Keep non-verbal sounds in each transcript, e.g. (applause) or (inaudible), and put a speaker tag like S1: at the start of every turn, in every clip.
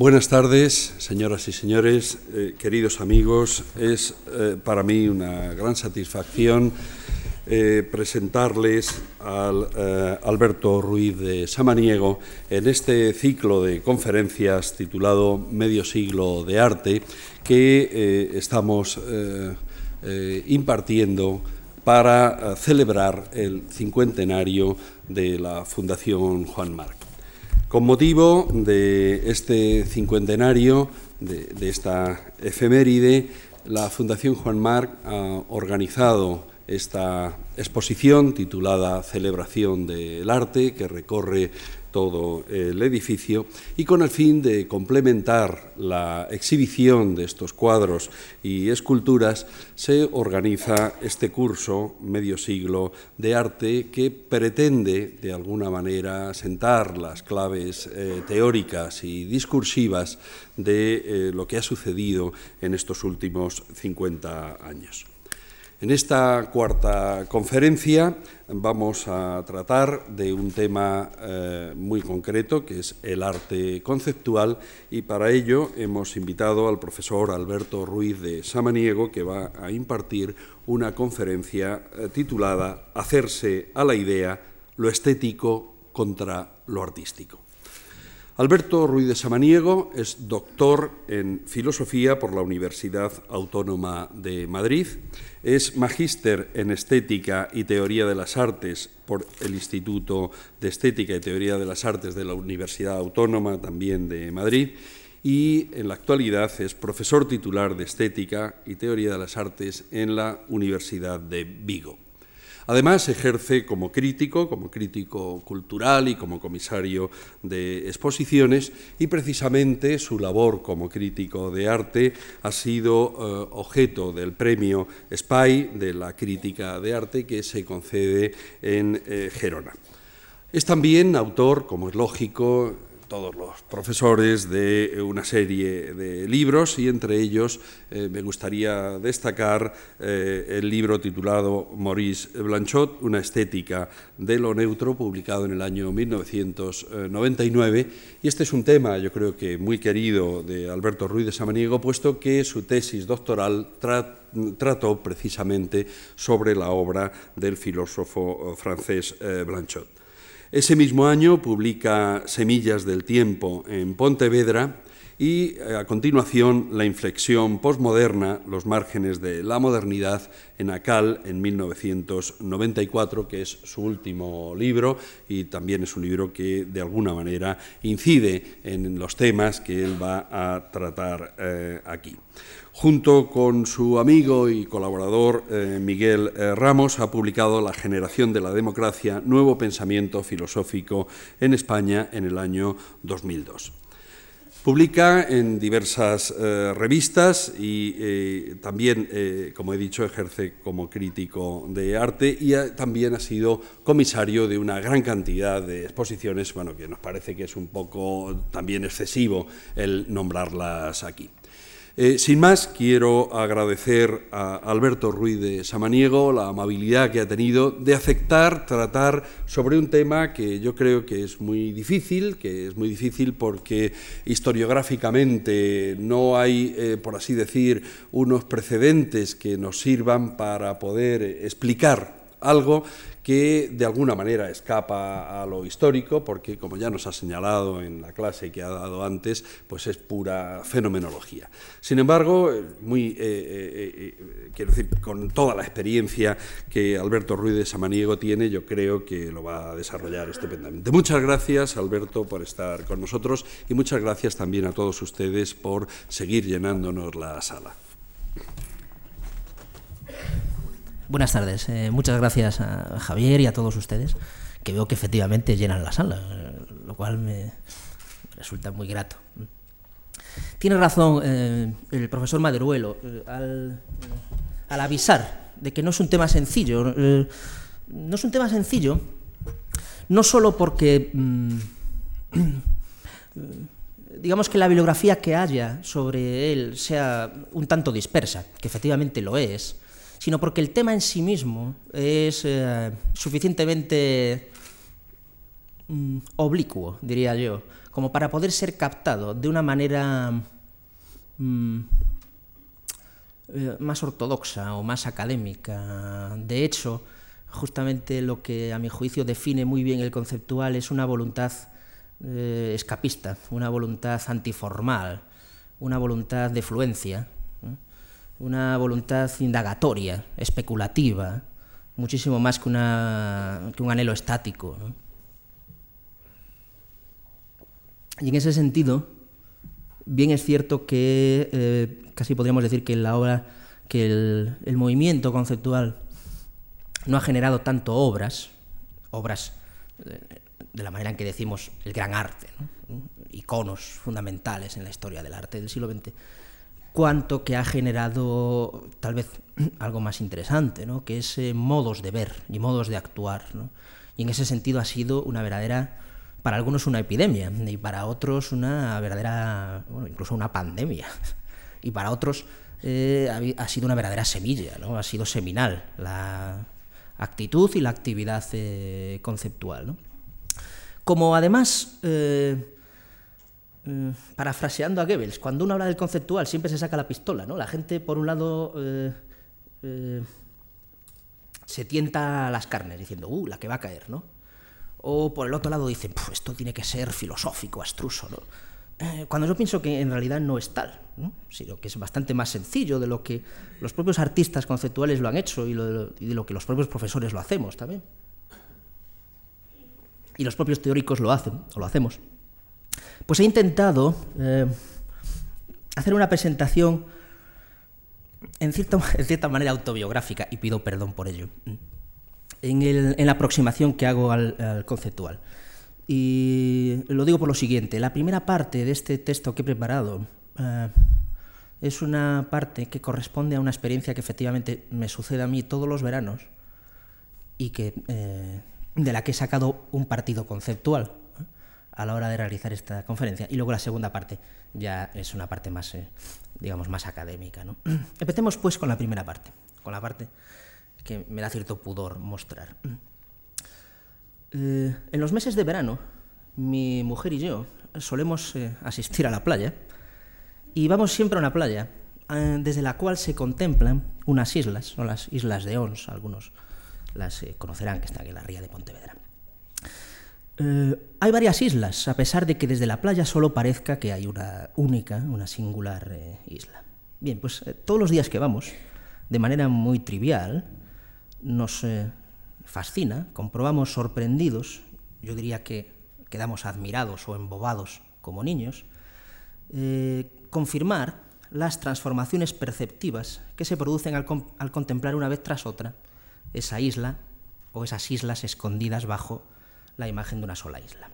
S1: Buenas tardes, señoras y señores, eh, queridos amigos. Es eh, para mí una gran satisfacción eh, presentarles al Alberto Ruiz de Samaniego en este ciclo de conferencias titulado Medio siglo de arte que estamos impartiendo para celebrar el cincuentenario de la Fundación Juan Marc. Con motivo de este cincuentenario, de, esta efeméride, la Fundación Juan Marc ha organizado esta exposición titulada Celebración del Arte, que recorre todo el edificio y con el fin de complementar la exhibición de estos cuadros y esculturas se organiza este curso medio siglo de arte que pretende de alguna manera sentar las claves eh, teóricas y discursivas de eh, lo que ha sucedido en estos últimos 50 años. En esta cuarta conferencia vamos a tratar de un tema eh, muy concreto que es el arte conceptual y para ello hemos invitado al profesor Alberto Ruiz de Samaniego que va a impartir una conferencia eh, titulada Hacerse a la idea lo estético contra lo artístico. Alberto Ruiz de Samaniego es doctor en filosofía por la Universidad Autónoma de Madrid, es magíster en estética y teoría de las artes por el Instituto de Estética y Teoría de las Artes de la Universidad Autónoma también de Madrid y en la actualidad es profesor titular de estética y teoría de las artes en la Universidad de Vigo. Además, ejerce como crítico, como crítico cultural y como comisario de exposiciones y precisamente su labor como crítico de arte ha sido eh, objeto del premio SPY de la crítica de arte que se concede en eh, Gerona. Es también autor, como es lógico, todos los profesores de una serie de libros y entre ellos eh, me gustaría destacar eh, el libro titulado Maurice Blanchot, una estética de lo neutro, publicado en el año 1999. Y este es un tema, yo creo que muy querido de Alberto Ruiz de Samaniego, puesto que su tesis doctoral trató precisamente sobre la obra del filósofo eh, francés Blanchot. Ese mismo año publica Semillas del Tiempo en Pontevedra y eh, a continuación La inflexión postmoderna, los márgenes de la modernidad en Acal en 1994, que es su último libro y también es un libro que de alguna manera incide en los temas que él va a tratar eh, aquí. Junto con su amigo y colaborador eh, Miguel eh, Ramos, ha publicado La generación de la democracia, nuevo pensamiento filosófico en España en el año 2002. Publica en diversas eh, revistas y también, como he dicho, ejerce como crítico de arte y también ha sido comisario de una gran cantidad de exposiciones, bueno, que nos parece que es un poco también excesivo el nombrarlas aquí. Eh, sin más, quiero agradecer a Alberto Ruiz de Samaniego la amabilidad que ha tenido de aceptar tratar sobre un tema que yo creo que es muy difícil, que es muy difícil porque historiográficamente no hay, eh, por así decir, unos precedentes que nos sirvan para poder explicar algo que de alguna manera escapa a lo histórico, porque como ya nos ha señalado en la clase que ha dado antes, pues es pura fenomenología. Sin embargo, muy, eh, eh, eh, quiero decir, con toda la experiencia que Alberto Ruiz de Samaniego tiene, yo creo que lo va a desarrollar estupendamente. Muchas gracias, Alberto, por estar con nosotros y muchas gracias también a todos ustedes por seguir llenándonos la sala.
S2: Buenas tardes. Eh, muchas gracias a Javier y a todos ustedes, que veo que efectivamente llenan la sala, eh, lo cual me resulta muy grato. Tiene razón eh, el profesor Maderuelo al, avisar de que no es un tema sencillo. no es un tema sencillo, no solo porque, mm, (clears throat) digamos que la bibliografía que haya sobre él sea un tanto dispersa, que efectivamente lo es, sino porque el tema en sí mismo es eh, suficientemente mm, oblicuo, diría yo, como para poder ser captado de una manera mm, eh, más ortodoxa o más académica. De hecho, justamente lo que a mi juicio define muy bien el conceptual es una voluntad eh, escapista, una voluntad antiformal, una voluntad de fluencia, una voluntad indagatoria, especulativa, muchísimo más que, una, que un anhelo estático. Y en ese sentido, bien es cierto que eh, casi podríamos decir que la obra, que el, movimiento conceptual no ha generado tanto obras, obras eh, de la manera en que decimos el gran arte, iconos fundamentales en la historia del arte del siglo XX, cuanto que ha generado tal vez (clears throat) algo más interesante, ¿no? que es eh, modos de ver y modos de actuar. Y en ese sentido ha sido una verdadera, para algunos una epidemia y para otros una verdadera, bueno, incluso una pandemia. (laughs) Y para otros eh, ha, sido una verdadera semilla, ¿no? ha sido seminal la actitud y la actividad eh, conceptual. ¿no? Como además, eh, parafraseando a Goebbels, cuando uno habla del conceptual siempre se saca la pistola, ¿no? La gente, por un lado, eh, se tienta las carnes diciendo, uh, la que va a caer, ¿no? O por el otro lado dicen, esto tiene que ser filosófico, astruso, ¿no? cuando yo pienso que en realidad no es tal, sino que es bastante más sencillo de lo que los propios artistas conceptuales lo han hecho y de lo que los propios profesores lo hacemos también y los propios teóricos lo hacen, o lo hacemos, pues he intentado eh, hacer una presentación (laughs) en cierta, manera autobiográfica, y pido perdón por ello, en, la aproximación que hago al, conceptual. Y lo digo por lo siguiente, la primera parte de este texto que he preparado eh, es una parte que corresponde a una experiencia que efectivamente me sucede a mí todos los veranos y que eh, de la que he sacado un partido conceptual a la hora de realizar esta conferencia. Y luego la segunda parte ya es una parte más, eh, digamos, más académica. ¿no? (clears throat) Empecemos pues con la primera parte, con la parte que me da cierto pudor mostrar. (clears throat) Eh, en los meses de verano, mi mujer y yo solemos eh, asistir a la playa y vamos siempre a una playa desde la cual se contemplan unas islas, son las islas de Ons, algunos las eh, conocerán, que están en la ría de Pontevedra. Eh, hay varias islas, a pesar de que desde la playa solo parezca que hay una única, una singular eh, isla. Bien, pues todos los días que vamos, de manera muy trivial, nos fascina, comprobamos sorprendidos, yo diría que quedamos admirados o embobados como niños, confirmar las transformaciones perceptivas que se producen al contemplar una vez tras otra esa isla o esas islas escondidas bajo la imagen de una sola isla.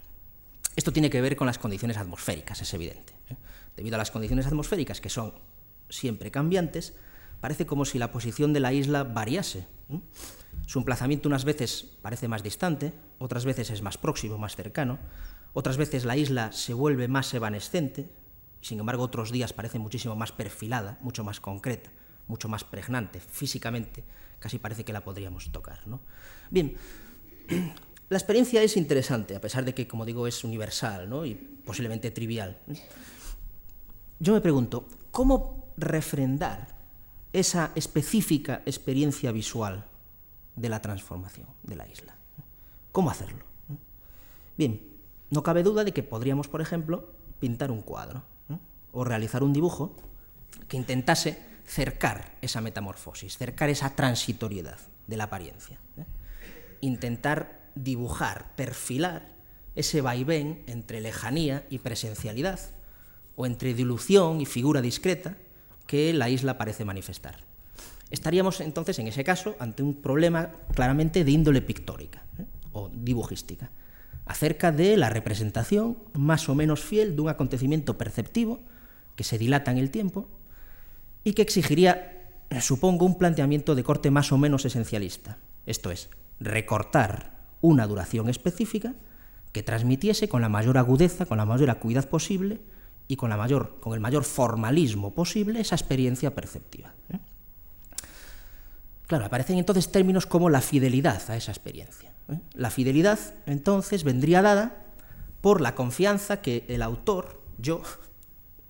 S2: Esto tiene que ver con las condiciones atmosféricas, es evidente. ¿eh? Debido a las condiciones atmosféricas, que son siempre cambiantes, parece como si la posición de la isla variase. Su emplazamiento unas veces parece más distante, otras veces es más próximo, más cercano, otras veces la isla se vuelve más evanescente, sin embargo otros días parece muchísimo más perfilada, mucho más concreta, mucho más pregnante físicamente casi parece que la podríamos tocar. ¿no? Bien, la experiencia es interesante, a pesar de que, como digo, es universal ¿no? y posiblemente trivial. Yo me pregunto, ¿cómo refrendar esa específica experiencia visual de la transformación de la isla? ¿Cómo hacerlo? Bien, no cabe duda de que podríamos, por ejemplo, pintar un cuadro o realizar un dibujo que intentase cercar esa metamorfosis, cercar esa transitoriedad de la apariencia. ¿eh? Intentar dibujar, perfilar ese vaivén entre lejanía y presencialidad, o entre dilución y figura discreta que la isla parece manifestar. Estaríamos entonces, en ese caso, ante un problema claramente de índole pictórica ¿eh? o dibujística, acerca de la representación más o menos fiel de un acontecimiento perceptivo que se dilata en el tiempo y que exigiría, supongo, un planteamiento de corte más o menos esencialista, esto es, recortar una duración específica que transmitiese con la mayor agudeza, con la mayor acuidad posible y con, la mayor, con el mayor formalismo posible esa experiencia perceptiva. ¿eh? Claro, aparecen entonces términos como la fidelidad a esa experiencia. ¿eh? La fidelidad entonces vendría dada por la confianza que el autor, yo,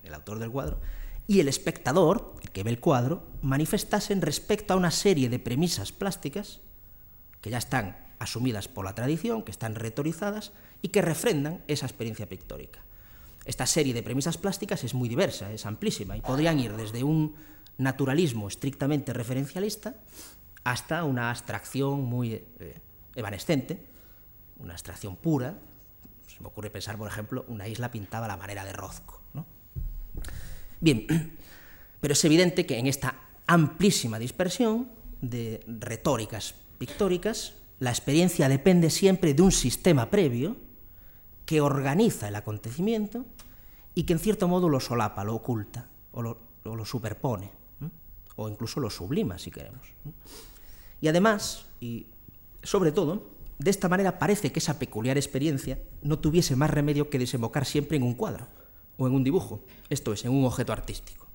S2: el autor del cuadro, y el espectador, el que ve el cuadro, manifestasen respecto a una serie de premisas plásticas que ya están asumidas por la tradición, que están retorizadas y que refrendan esa experiencia pictórica. Esta serie de premisas plásticas es muy diversa, es amplísima y podrían ir desde un naturalismo estrictamente referencialista hasta una abstracción muy eh, evanescente, una abstracción pura. Se me ocurre pensar, por ejemplo, una isla pintada a la manera de Rozco. Bien, (clears throat) pero es evidente que en esta amplísima dispersión de retóricas pictóricas, la experiencia depende siempre de un sistema previo que organiza el acontecimiento y que en cierto modo lo solapa, lo oculta o lo, superpone, o incluso lo sublima si queremos. Y además, y sobre todo, de esta manera parece que esa peculiar experiencia no tuviese más remedio que desembocar siempre en un cuadro o en un dibujo, esto es, en un objeto artístico.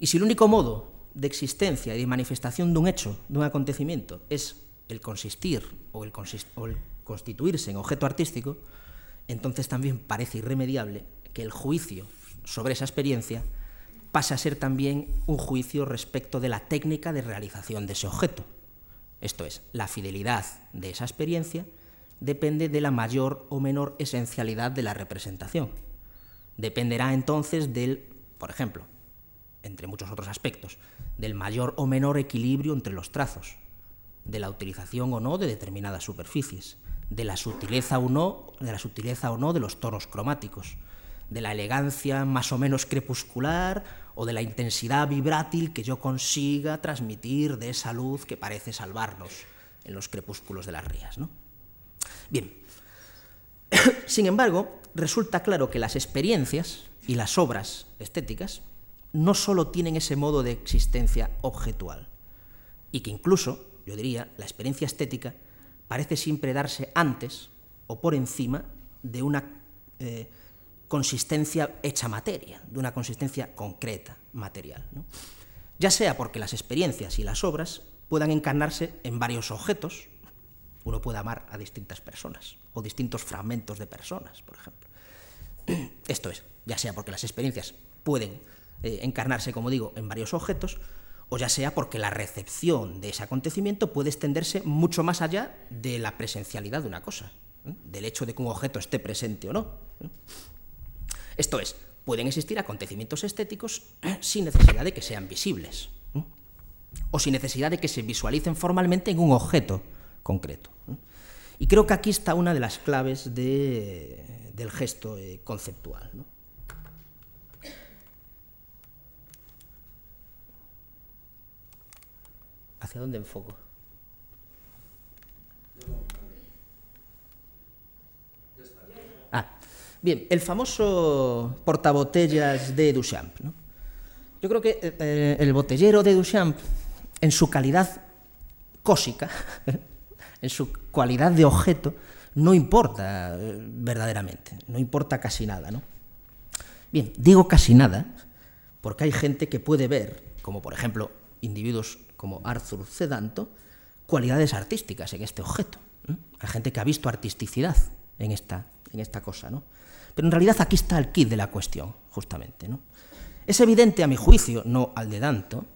S2: Y si el único modo de existencia y de manifestación de un hecho, de un acontecimiento, es el consistir o el, constituirse en objeto artístico, entonces también parece irremediable que el juicio sobre esa experiencia pase a ser también un juicio respecto de la técnica de realización de ese objeto. Esto es, la fidelidad de esa experiencia depende de la mayor o menor esencialidad de la representación. Dependerá entonces del, por ejemplo, entre muchos otros aspectos, del mayor o menor equilibrio entre los trazos, de la utilización o no de determinadas superficies, de la sutileza o no, de la sutileza o no de los tonos cromáticos, de la elegancia más o menos crepuscular o de la intensidad vibrátil que yo consiga transmitir de esa luz que parece salvarnos en los crepúsculos de las rías. ¿no? Bien, (coughs) sin embargo, resulta claro que las experiencias y las obras estéticas no solo tienen ese modo de existencia objetual, y que incluso, yo diría, la experiencia estética parece siempre darse antes o por encima de una eh, consistencia hecha materia, de una consistencia concreta, material. Ya sea porque las experiencias y las obras puedan encarnarse en varios objetos, uno puede amar a distintas personas o distintos fragmentos de personas, por ejemplo. (clears throat) Esto es, ya sea porque las experiencias pueden eh, encarnarse, como digo, en varios objetos, o ya sea porque la recepción de ese acontecimiento puede extenderse mucho más allá de la presencialidad de una cosa, ¿eh? del hecho de que un objeto esté presente o no. ¿eh? Esto es, pueden existir acontecimientos estéticos sin necesidad de que sean visibles, o sin necesidad de que se visualicen formalmente en un objeto concreto. Y creo que aquí está una de las claves del gesto conceptual. ¿Hacia dónde enfoco? Ah, bien, el famoso portabotellas de Duchamp. Yo creo que eh, el botellero de Duchamp, en su calidad cósica, (laughs) en su cualidad de objeto, no importa eh, verdaderamente, no importa casi nada. ¿no? Bien, digo casi nada porque hay gente que puede ver, como por ejemplo individuos como Arthur Cedanto, cualidades artísticas en este objeto. Hay gente que ha visto artisticidad en esta, en esta cosa. ¿no? Pero en realidad aquí está el kit de la cuestión, justamente. ¿no? Es evidente, a mi juicio, no al de Danto,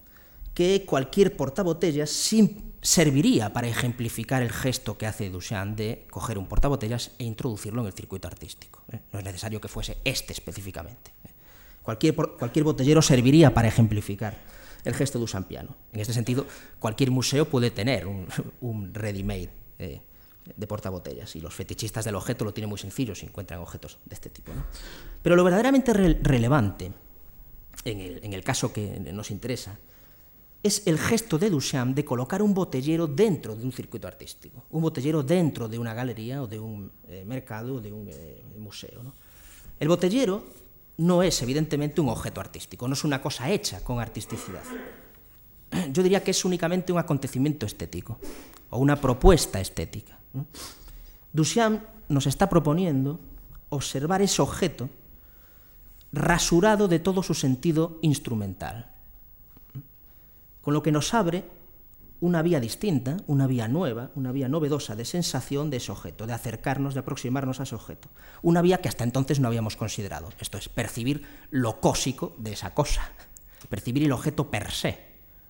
S2: que cualquier portabotellas serviría para ejemplificar el gesto que hace Duchamp de coger un portabotellas e introducirlo en el circuito artístico. ¿eh? No es necesario que fuese este específicamente. ¿eh? Cualquier, cualquier botellero serviría para ejemplificar el gesto duchampiano. En este sentido, cualquier museo puede tener (laughs) un, ready-made eh, de portabotellas y los fetichistas del objeto lo tienen muy sencillo si encuentran objetos de este tipo. Pero lo verdaderamente relevante en el, en el caso que nos interesa es el gesto de Duchamp de colocar un botellero dentro de un circuito artístico, un botellero dentro de una galería o de un eh, mercado o de un eh, museo. El botellero no es evidentemente un objeto artístico, no es una cosa hecha con artisticidad. (clears throat) Yo diría que es únicamente un acontecimiento estético o una propuesta estética. Duchamp nos está proponiendo observar ese objeto rasurado de todo su sentido instrumental con lo que nos abre una vía distinta, una vía nueva, una vía novedosa de sensación de ese objeto, de acercarnos, de aproximarnos a ese objeto. Una vía que hasta entonces no habíamos considerado. Esto es, percibir lo cósico de esa cosa, percibir el objeto per se,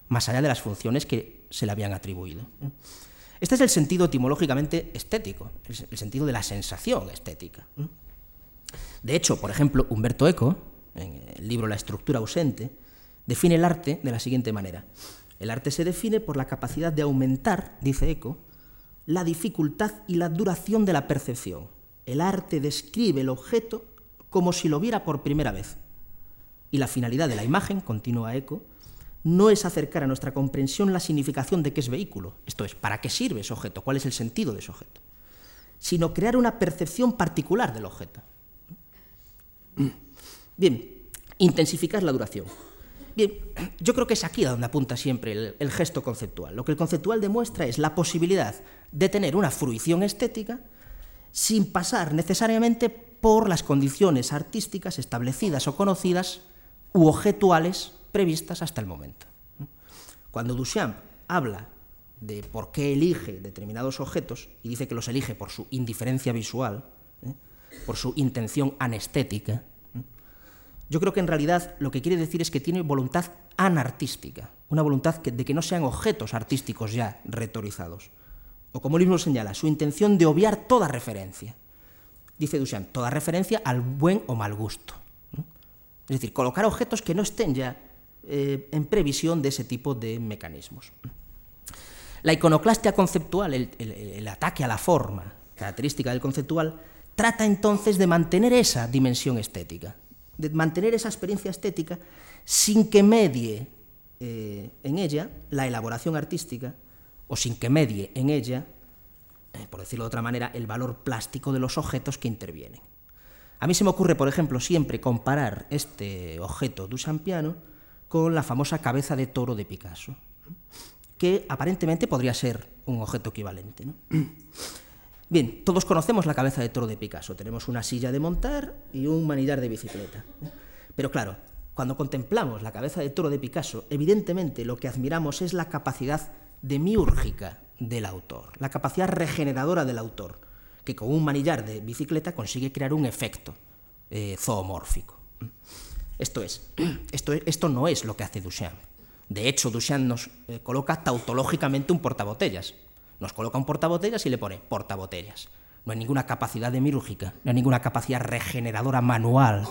S2: más allá de las funciones que se le habían atribuido. Este es el sentido etimológicamente estético, el sentido de la sensación estética. De hecho, por ejemplo, Humberto Eco, en el libro La estructura ausente, define el arte de la siguiente manera. El arte se define por la capacidad de aumentar, dice Eco, la dificultad y la duración de la percepción. El arte describe el objeto como si lo viera por primera vez. Y la finalidad de la imagen, continúa Eco, no es acercar a nuestra comprensión la significación de qué es vehículo, esto es, para qué sirve ese objeto, cuál es el sentido de ese objeto, sino crear una percepción particular del objeto. Bien, intensificar la duración. Bien, (clears throat) yo creo que es aquí a donde apunta siempre el, gesto conceptual. Lo que el conceptual demuestra es la posibilidad de tener una fruición estética sin pasar necesariamente por las condiciones artísticas establecidas o conocidas u objetuales previstas hasta el momento. Cuando Duchamp habla de por qué elige determinados objetos y dice que los elige por su indiferencia visual, ¿eh? por su intención anestética, yo creo que en realidad lo que quiere decir es que tiene voluntad anartística, una voluntad de que no sean objetos artísticos ya retorizados. O como él mismo señala, su intención de obviar toda referencia. Dice Duchamp, toda referencia al buen o mal gusto. Es decir, colocar objetos que no estén ya eh, en previsión de ese tipo de mecanismos. La iconoclastia conceptual, el, ataque a la forma, característica del conceptual, trata entonces de mantener esa dimensión estética, de mantener esa experiencia estética sin que medie eh, en ella la elaboración artística o sin que medie en ella, eh, por decirlo de otra manera, el valor plástico de los objetos que intervienen. A mí se me ocurre, por ejemplo, siempre comparar este objeto duchampiano con la famosa cabeza de toro de Picasso, que aparentemente podría ser un objeto equivalente. ¿no? Bien, todos conocemos la cabeza de toro de Picasso. Tenemos una silla de montar y un manillar de bicicleta. Pero claro, cuando contemplamos la cabeza de toro de Picasso, evidentemente lo que admiramos es la capacidad demiúrgica del autor, la capacidad regeneradora del autor, que con un manillar de bicicleta consigue crear un efecto eh, zoomórfico. Esto es, esto, esto no es lo que hace Duchamp. De hecho, Duchamp nos eh, coloca tautológicamente un portabotellas, nos coloca un portabotellas y le pone portabotellas. No hay ninguna capacidad demírúgica, no hay ninguna capacidad regeneradora manual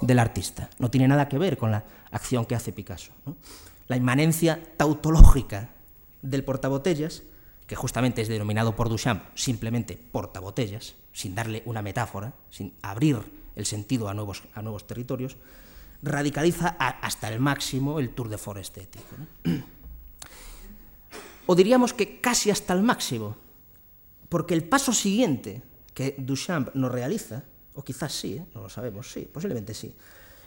S2: del artista. No tiene nada que ver con la acción que hace Picasso. La inmanencia tautológica del portabotellas, que justamente es denominado por Duchamp simplemente portabotellas, sin darle una metáfora, sin abrir el sentido a nuevos, a nuevos territorios, radicaliza hasta el máximo el tour de force estético. O diríamos que casi hasta el máximo, porque el paso siguiente que Duchamp nos realiza, o quizás sí, ¿eh? no lo sabemos, sí, posiblemente sí,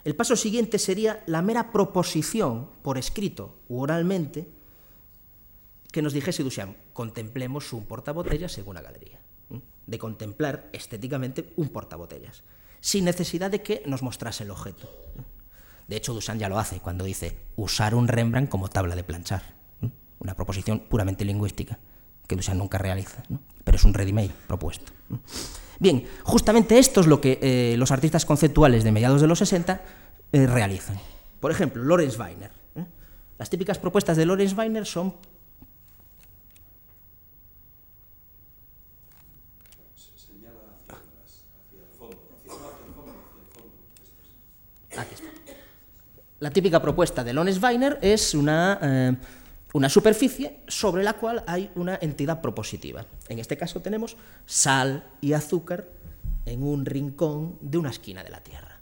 S2: el paso siguiente sería la mera proposición por escrito u oralmente que nos dijese Duchamp, contemplemos un portabotellas en una galería, de contemplar estéticamente un portabotellas, sin necesidad de que nos mostrase el objeto. De hecho, Duchamp ya lo hace cuando dice usar un Rembrandt como tabla de planchar una proposición puramente lingüística que Duchamp nunca realiza, pero es un ready-made propuesto. Bien, justamente esto es lo que eh, los artistas conceptuales de mediados de los 60 eh, realizan. Por ejemplo, Lorenz Weiner. ¿eh? Las típicas propuestas de Lorenz Weiner son. La típica propuesta de Lorenz Weiner es una una superficie sobre la cual hay una entidad propositiva. En este caso tenemos sal y azúcar en un rincón de una esquina de la Tierra.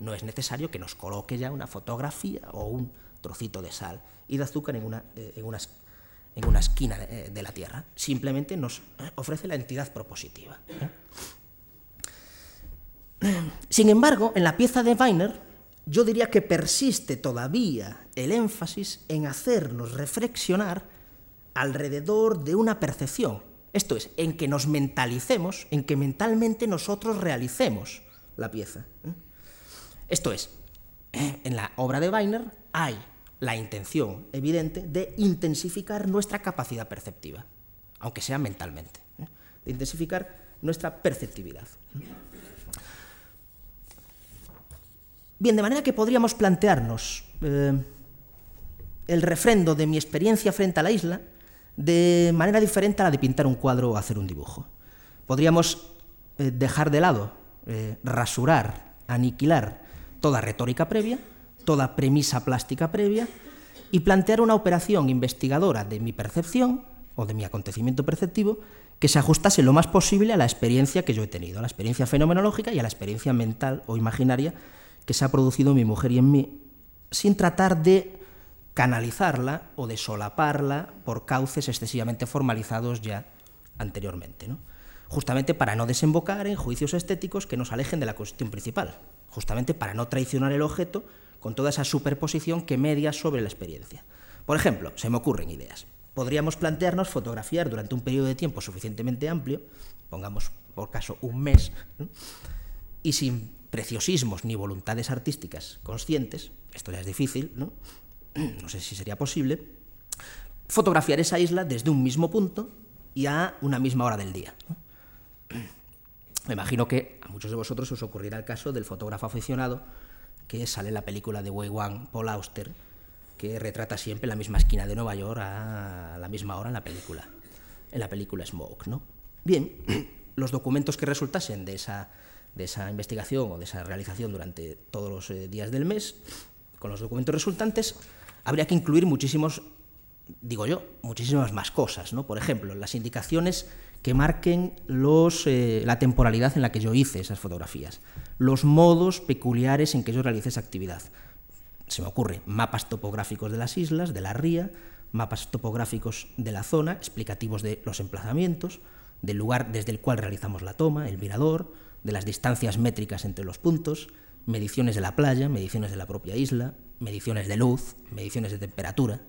S2: No es necesario que nos coloque ya una fotografía o un trocito de sal y de azúcar en una, eh, en una, en una esquina de, de, la Tierra. Simplemente nos ofrece la entidad propositiva. Sin embargo, en la pieza de Weiner, yo diría que persiste todavía el énfasis en hacernos reflexionar alrededor de una percepción, esto es, en que nos mentalicemos, en que mentalmente nosotros realicemos la pieza. Esto es, en la obra de Weiner hay la intención evidente de intensificar nuestra capacidad perceptiva, aunque sea mentalmente, ¿eh? de intensificar nuestra perceptividad. Bien, de manera que podríamos plantearnos eh, el refrendo de mi experiencia frente a la isla de manera diferente a la de pintar un cuadro o hacer un dibujo. Podríamos eh, dejar de lado, eh, rasurar, aniquilar toda retórica previa, toda premisa plástica previa y plantear una operación investigadora de mi percepción o de mi acontecimiento perceptivo que se ajustase lo más posible a la experiencia que yo he tenido, a la experiencia fenomenológica y a la experiencia mental o imaginaria que se ha producido en mi mujer y en mí, sin tratar de canalizarla o de solaparla por cauces excesivamente formalizados ya anteriormente. ¿no? Justamente para no desembocar en juicios estéticos que nos alejen de la cuestión principal, justamente para no traicionar el objeto con toda esa superposición que media sobre la experiencia. Por ejemplo, se me ocurren ideas. Podríamos plantearnos fotografiar durante un periodo de tiempo suficientemente amplio, pongamos por caso un mes, y sin preciosismos ni voluntades artísticas conscientes, esto ya es difícil, ¿no? (clears throat) no sé si sería posible, fotografiar esa isla desde un mismo punto y a una misma hora del día. Me imagino que a muchos de vosotros os ocurrirá el caso del fotógrafo aficionado que sale en la película de Wei Wang, Paul Auster, que retrata siempre la misma esquina de Nueva York a la misma hora en la película, en la película Smoke, ¿no? Bien, (clears throat) los documentos que resultasen de esa de esa investigación o de esa realización durante todos los eh, días del mes, con los documentos resultantes, habría que incluir muchísimos, digo yo, muchísimas más cosas. ¿no? Por ejemplo, las indicaciones que marquen los, eh, la temporalidad en la que yo hice esas fotografías, los modos peculiares en que yo realicé esa actividad. Se me ocurre mapas topográficos de las islas, de la ría, mapas topográficos de la zona, explicativos de los emplazamientos, del lugar desde el cual realizamos la toma, el mirador, de las distancias métricas entre los puntos, mediciones de la playa, mediciones de la propia isla, mediciones de luz, mediciones de temperatura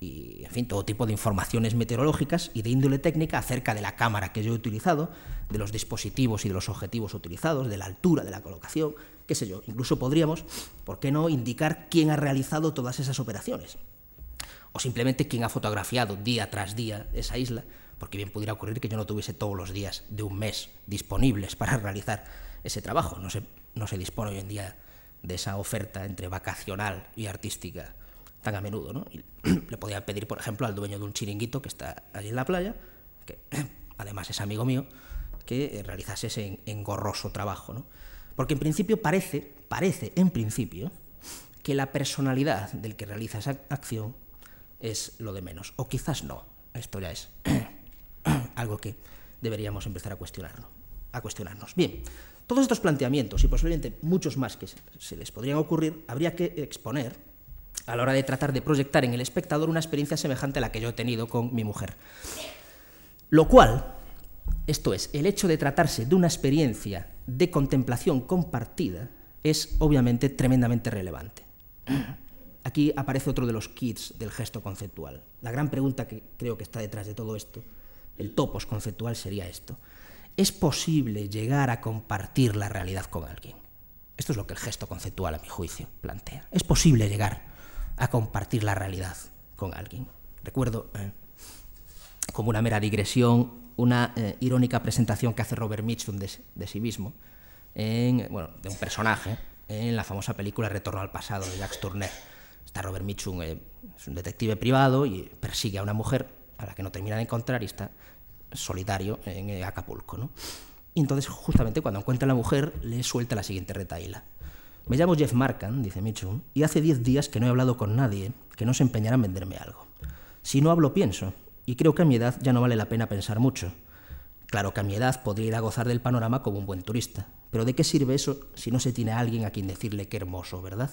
S2: y, en fin, todo tipo de informaciones meteorológicas y de índole técnica acerca de la cámara que yo he utilizado, de los dispositivos y de los objetivos utilizados, de la altura, de la colocación, qué sé yo. Incluso podríamos, ¿por qué no?, indicar quién ha realizado todas esas operaciones. O simplemente quién ha fotografiado día tras día esa isla porque bien pudiera ocurrir que yo no tuviese todos los días de un mes disponibles para (laughs) realizar ese trabajo. No se, no se dispone hoy en día de esa oferta entre vacacional y artística tan a menudo. ¿no? (clears throat) le podía pedir, por ejemplo, al dueño de un chiringuito que está allí en la playa, que (clears throat) además es amigo mío, que realizase ese engorroso trabajo. ¿no? Porque en principio parece, parece en principio, que la personalidad del que realiza esa acción es lo de menos. O quizás no. Esto ya es (clears throat) algo que deberíamos empezar a cuestionarnos. A cuestionarnos. Bien, todos estos planteamientos y posiblemente muchos más que se les podrían ocurrir, habría que exponer a la hora de tratar de proyectar en el espectador una experiencia semejante a la que yo he tenido con mi mujer. Lo cual, esto es, el hecho de tratarse de una experiencia de contemplación compartida, es obviamente tremendamente relevante. (clears throat) Aquí aparece otro de los kits del gesto conceptual. La gran pregunta que creo que está detrás de todo esto el topos conceptual sería esto. ¿Es posible llegar a compartir la realidad con alguien? Esto es lo que el gesto conceptual, a mi juicio, plantea. ¿Es posible llegar a compartir la realidad con alguien? Recuerdo, eh, como una mera digresión, una eh, irónica presentación que hace Robert Mitchum de, sí mismo, en, bueno, de un personaje, en la famosa película Retorno al pasado de Jacques Tourneur. Robert Mitchum, eh, es un detective privado y persigue a una mujer a la que no termina de encontrar y está solitario en eh, Acapulco. ¿no? Y entonces, justamente cuando encuentra a la mujer, le suelta la siguiente retaíla. Me llamo Jeff Markham, dice Mitchum, y hace diez días que no he hablado con nadie que no se empeñara en venderme algo. Si no hablo, pienso, y creo que a mi edad ya no vale la pena pensar mucho. Claro que a mi edad podría ir a gozar del panorama como un buen turista, pero ¿de qué sirve eso si no se tiene a alguien a quien decirle qué hermoso, verdad?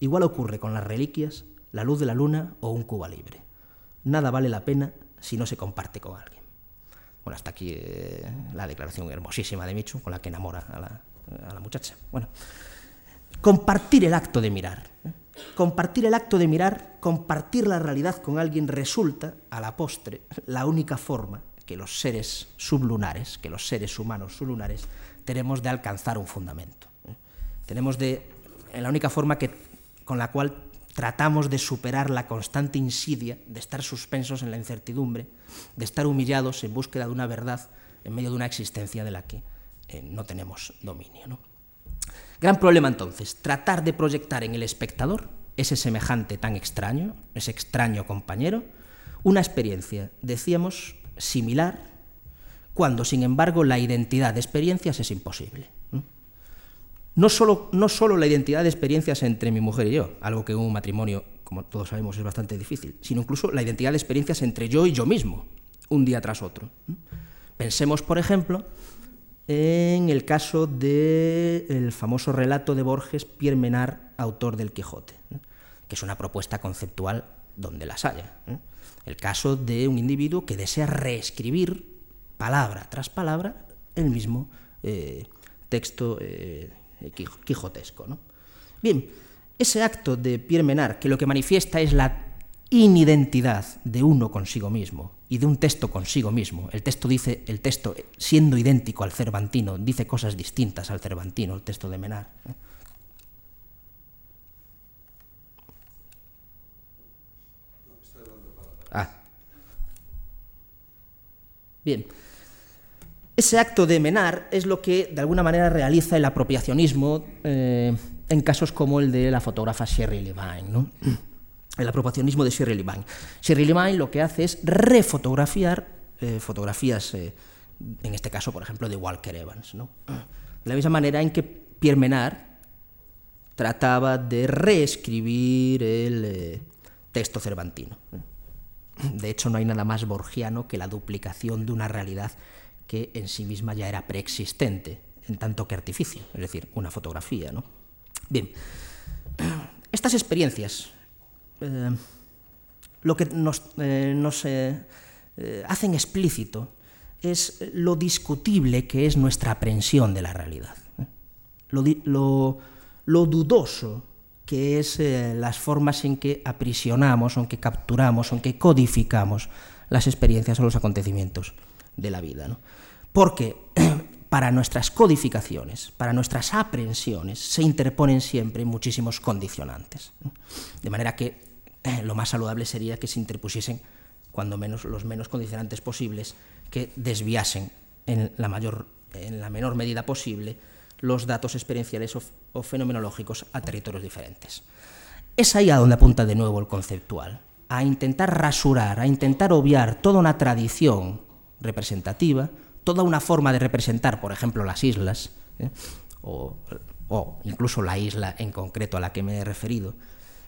S2: Igual ocurre con las reliquias, la luz de la luna o un Cuba libre nada vale la pena si no se comparte con alguien. Bueno, hasta aquí eh, la declaración hermosísima de Michu con la que enamora a la, muchacha. Bueno, compartir el acto de mirar. ¿eh? Compartir el acto de mirar, compartir la realidad con alguien resulta, a la postre, la única forma que los seres sublunares, que los seres humanos sublunares, tenemos de alcanzar un fundamento. ¿eh? Tenemos de, la única forma que, con la cual tratamos de superar la constante insidia de estar suspensos en la incertidumbre, de estar humillados en búsqueda de una verdad en medio de una existencia de la que eh, no tenemos dominio. Gran problema entonces, tratar de proyectar en el espectador ese semejante tan extraño, ese extraño compañero, una experiencia, decíamos, similar, cuando sin embargo la identidad de experiencias es imposible. No solo, no solo la identidad de experiencias entre mi mujer y yo, algo que un matrimonio, como todos sabemos, es bastante difícil, sino incluso la identidad de experiencias entre yo y yo mismo, un día tras otro. Pensemos, por ejemplo, en el caso del famoso relato de Borges, Pierre Menard, autor del Quijote, que es una propuesta conceptual donde las haya. El caso de un individuo que desea reescribir palabra tras palabra el mismo eh, texto eh, quijotesco. ¿no? Bien, ese acto de Pierre Menard, que lo que manifiesta es la inidentidad de uno consigo mismo y de un texto consigo mismo. El texto dice, el texto siendo idéntico al Cervantino, dice cosas distintas al Cervantino, el texto de Menard. ¿eh? Ah. Bien. Ese acto de menar es lo que de alguna manera realiza el apropiacionismo eh, en casos como el de la fotógrafa Sherry Levine. (clears throat) El apropiacionismo de Sherry Levine. Sherry Levine lo que hace es refotografiar eh, fotografías, eh, en este caso, por ejemplo, de Walker Evans. (clears throat) De la misma manera en que Pierre Menard trataba de reescribir el texto cervantino. (clears throat) De hecho, no hay nada más borgiano que la duplicación de una realidad que en sí misma ya era preexistente, en tanto que artificio, es decir, una fotografía. ¿no? Bien, (clears throat) estas experiencias eh, lo que nos, eh, eh, hacen explícito es lo discutible que es nuestra aprehensión de la realidad, lo, dudoso que es las formas en que aprisionamos, en que capturamos, en que codificamos las experiencias o los acontecimientos de la vida. ¿no? Porque (clears throat) para nuestras codificaciones, para nuestras aprehensiones, se interponen siempre muchísimos condicionantes. De manera que eh, lo más saludable sería que se interpusiesen, cuando menos, los menos condicionantes posibles, que desviasen en la, mayor, en la menor medida posible los datos experienciales o, o fenomenológicos a territorios diferentes. Es ahí a donde apunta de nuevo el conceptual, a intentar rasurar, a intentar obviar toda una tradición representativa, toda una forma de representar, por ejemplo, las islas, ¿eh? o, incluso la isla en concreto a la que me he referido,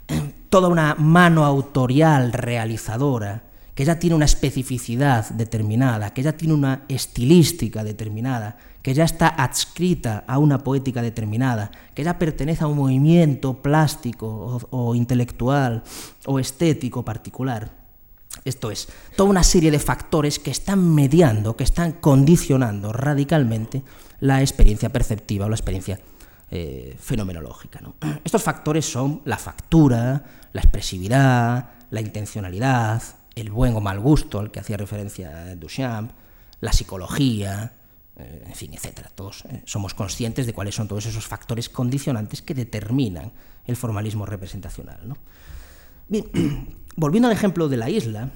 S2: (clears throat) toda una mano autorial realizadora, que ya tiene una especificidad determinada, que ya tiene una estilística determinada, que ya está adscrita a una poética determinada, que ya pertenece a un movimiento plástico o intelectual o estético particular. Esto es, toda una serie de factores que están mediando, que están condicionando radicalmente la experiencia perceptiva o la experiencia eh, fenomenológica. (clears throat) Estos factores son la factura, la expresividad, la intencionalidad, el buen o mal gusto al que hacía referencia Duchamp, la psicología, eh, en fin, etcétera. Todos eh, somos conscientes de cuáles son todos esos factores condicionantes que determinan el formalismo representacional. Bien, (clears throat) volviendo al ejemplo de la isla,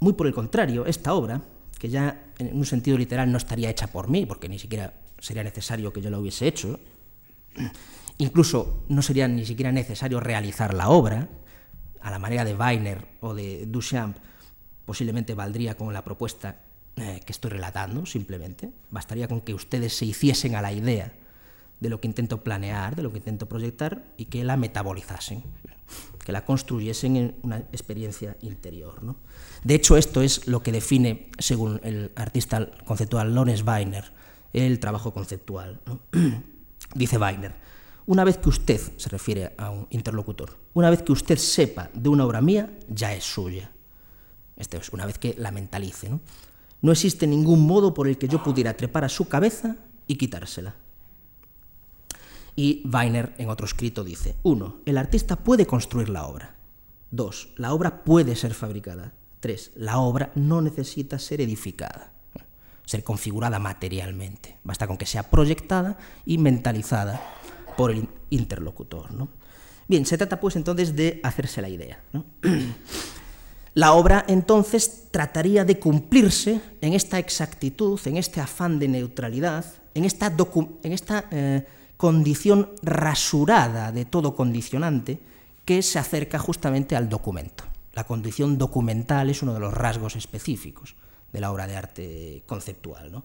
S2: muy por el contrario, esta obra, que ya en un sentido literal no estaría hecha por mí, porque ni siquiera sería necesario que yo la hubiese hecho, (clears throat) incluso no sería ni siquiera necesario realizar la obra, a la manera de Weiner o de Duchamp, posiblemente valdría con la propuesta eh, que estoy relatando, simplemente. Bastaría con que ustedes se hiciesen a la idea de lo que intento planear, de lo que intento proyectar y que la metabolizasen que la construyesen en una experiencia interior. ¿no? De hecho, esto es lo que define, según el artista conceptual Lawrence Weiner, el trabajo conceptual. (clears throat) Dice Weiner, una vez que usted, se refiere a un interlocutor, una vez que usted sepa de una obra mía, ya es suya. Esto es, una vez que la mentalice. ¿no? no existe ningún modo por el que yo pudiera trepar a su cabeza y quitársela. Y Weiner en otro escrito dice, uno, el artista puede construir la obra. Dos, la obra puede ser fabricada. Tres, la obra no necesita ser edificada, ser configurada materialmente. Basta con que sea proyectada y mentalizada por el interlocutor. ¿no? Bien, se trata pues entonces de hacerse la idea. (clears throat) La obra entonces trataría de cumplirse en esta exactitud, en este afán de neutralidad, en esta, en esta eh, condición rasurada de todo condicionante que se acerca justamente al documento. La condición documental es uno de los rasgos específicos de la obra de arte conceptual. ¿no?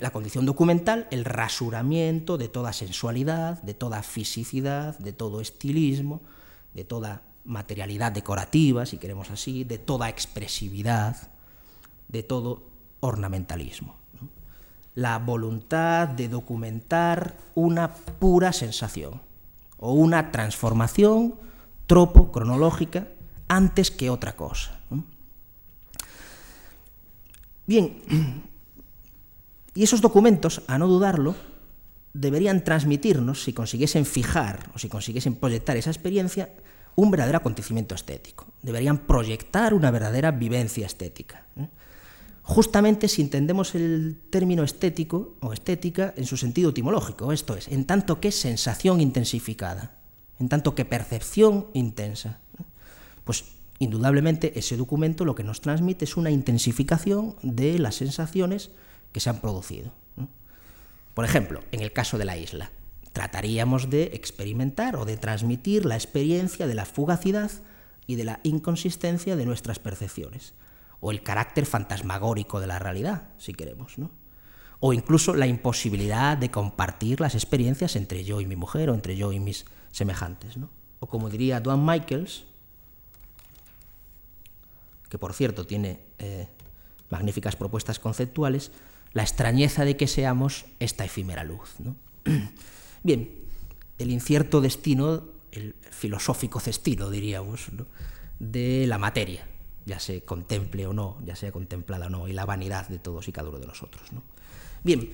S2: La condición documental, el rasuramiento de toda sensualidad, de toda fisicidad, de todo estilismo, de toda materialidad decorativa, si queremos así, de toda expresividad, de todo ornamentalismo. La voluntad de documentar una pura sensación o una transformación tropo cronológica antes que otra cosa. Bien, (clears throat) y esos documentos, a no dudarlo, deberían transmitirnos, si consiguiesen fijar o si consiguiesen proyectar esa experiencia, un verdadero acontecimiento estético. Deberían proyectar una verdadera vivencia estética. Justamente si entendemos el término estético o estética en su sentido etimológico, esto es, en tanto que sensación intensificada, en tanto que percepción intensa. Pues indudablemente ese documento lo que nos transmite es una intensificación de las sensaciones que se han producido. Por ejemplo, en el caso de la isla, trataríamos de experimentar o de transmitir la experiencia de la fugacidad y de la inconsistencia de nuestras percepciones, o el carácter fantasmagórico de la realidad, si queremos, ¿no? o incluso la imposibilidad de compartir las experiencias entre yo y mi mujer o entre yo y mis semejantes. ¿no? O como diría Duane Michaels, que por cierto tiene eh, magníficas propuestas conceptuales, la extrañeza de que seamos esta efímera luz. (clears throat) Bien, el incierto destino, el filosófico cestino, diríamos, de la materia, ya se contemple o no, ya sea contemplada o no, y la vanidad de todos y cada uno de nosotros. Bien,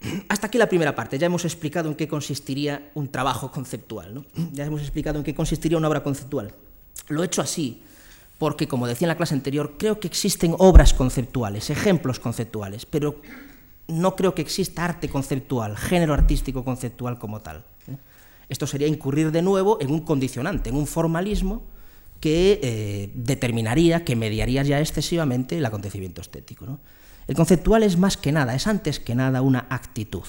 S2: (clears throat) hasta aquí la primera parte. Ya hemos explicado en qué consistiría un trabajo conceptual, (clears throat) ya hemos explicado en qué consistiría una obra conceptual. Lo he hecho así porque, como decía en la clase anterior, creo que existen obras conceptuales, ejemplos conceptuales, pero no creo que exista arte conceptual, género artístico conceptual como tal. ¿eh? Esto sería incurrir de nuevo en un condicionante, en un formalismo que eh, determinaría, que mediaría ya excesivamente el acontecimiento estético. El conceptual es más que nada, es antes que nada una actitud.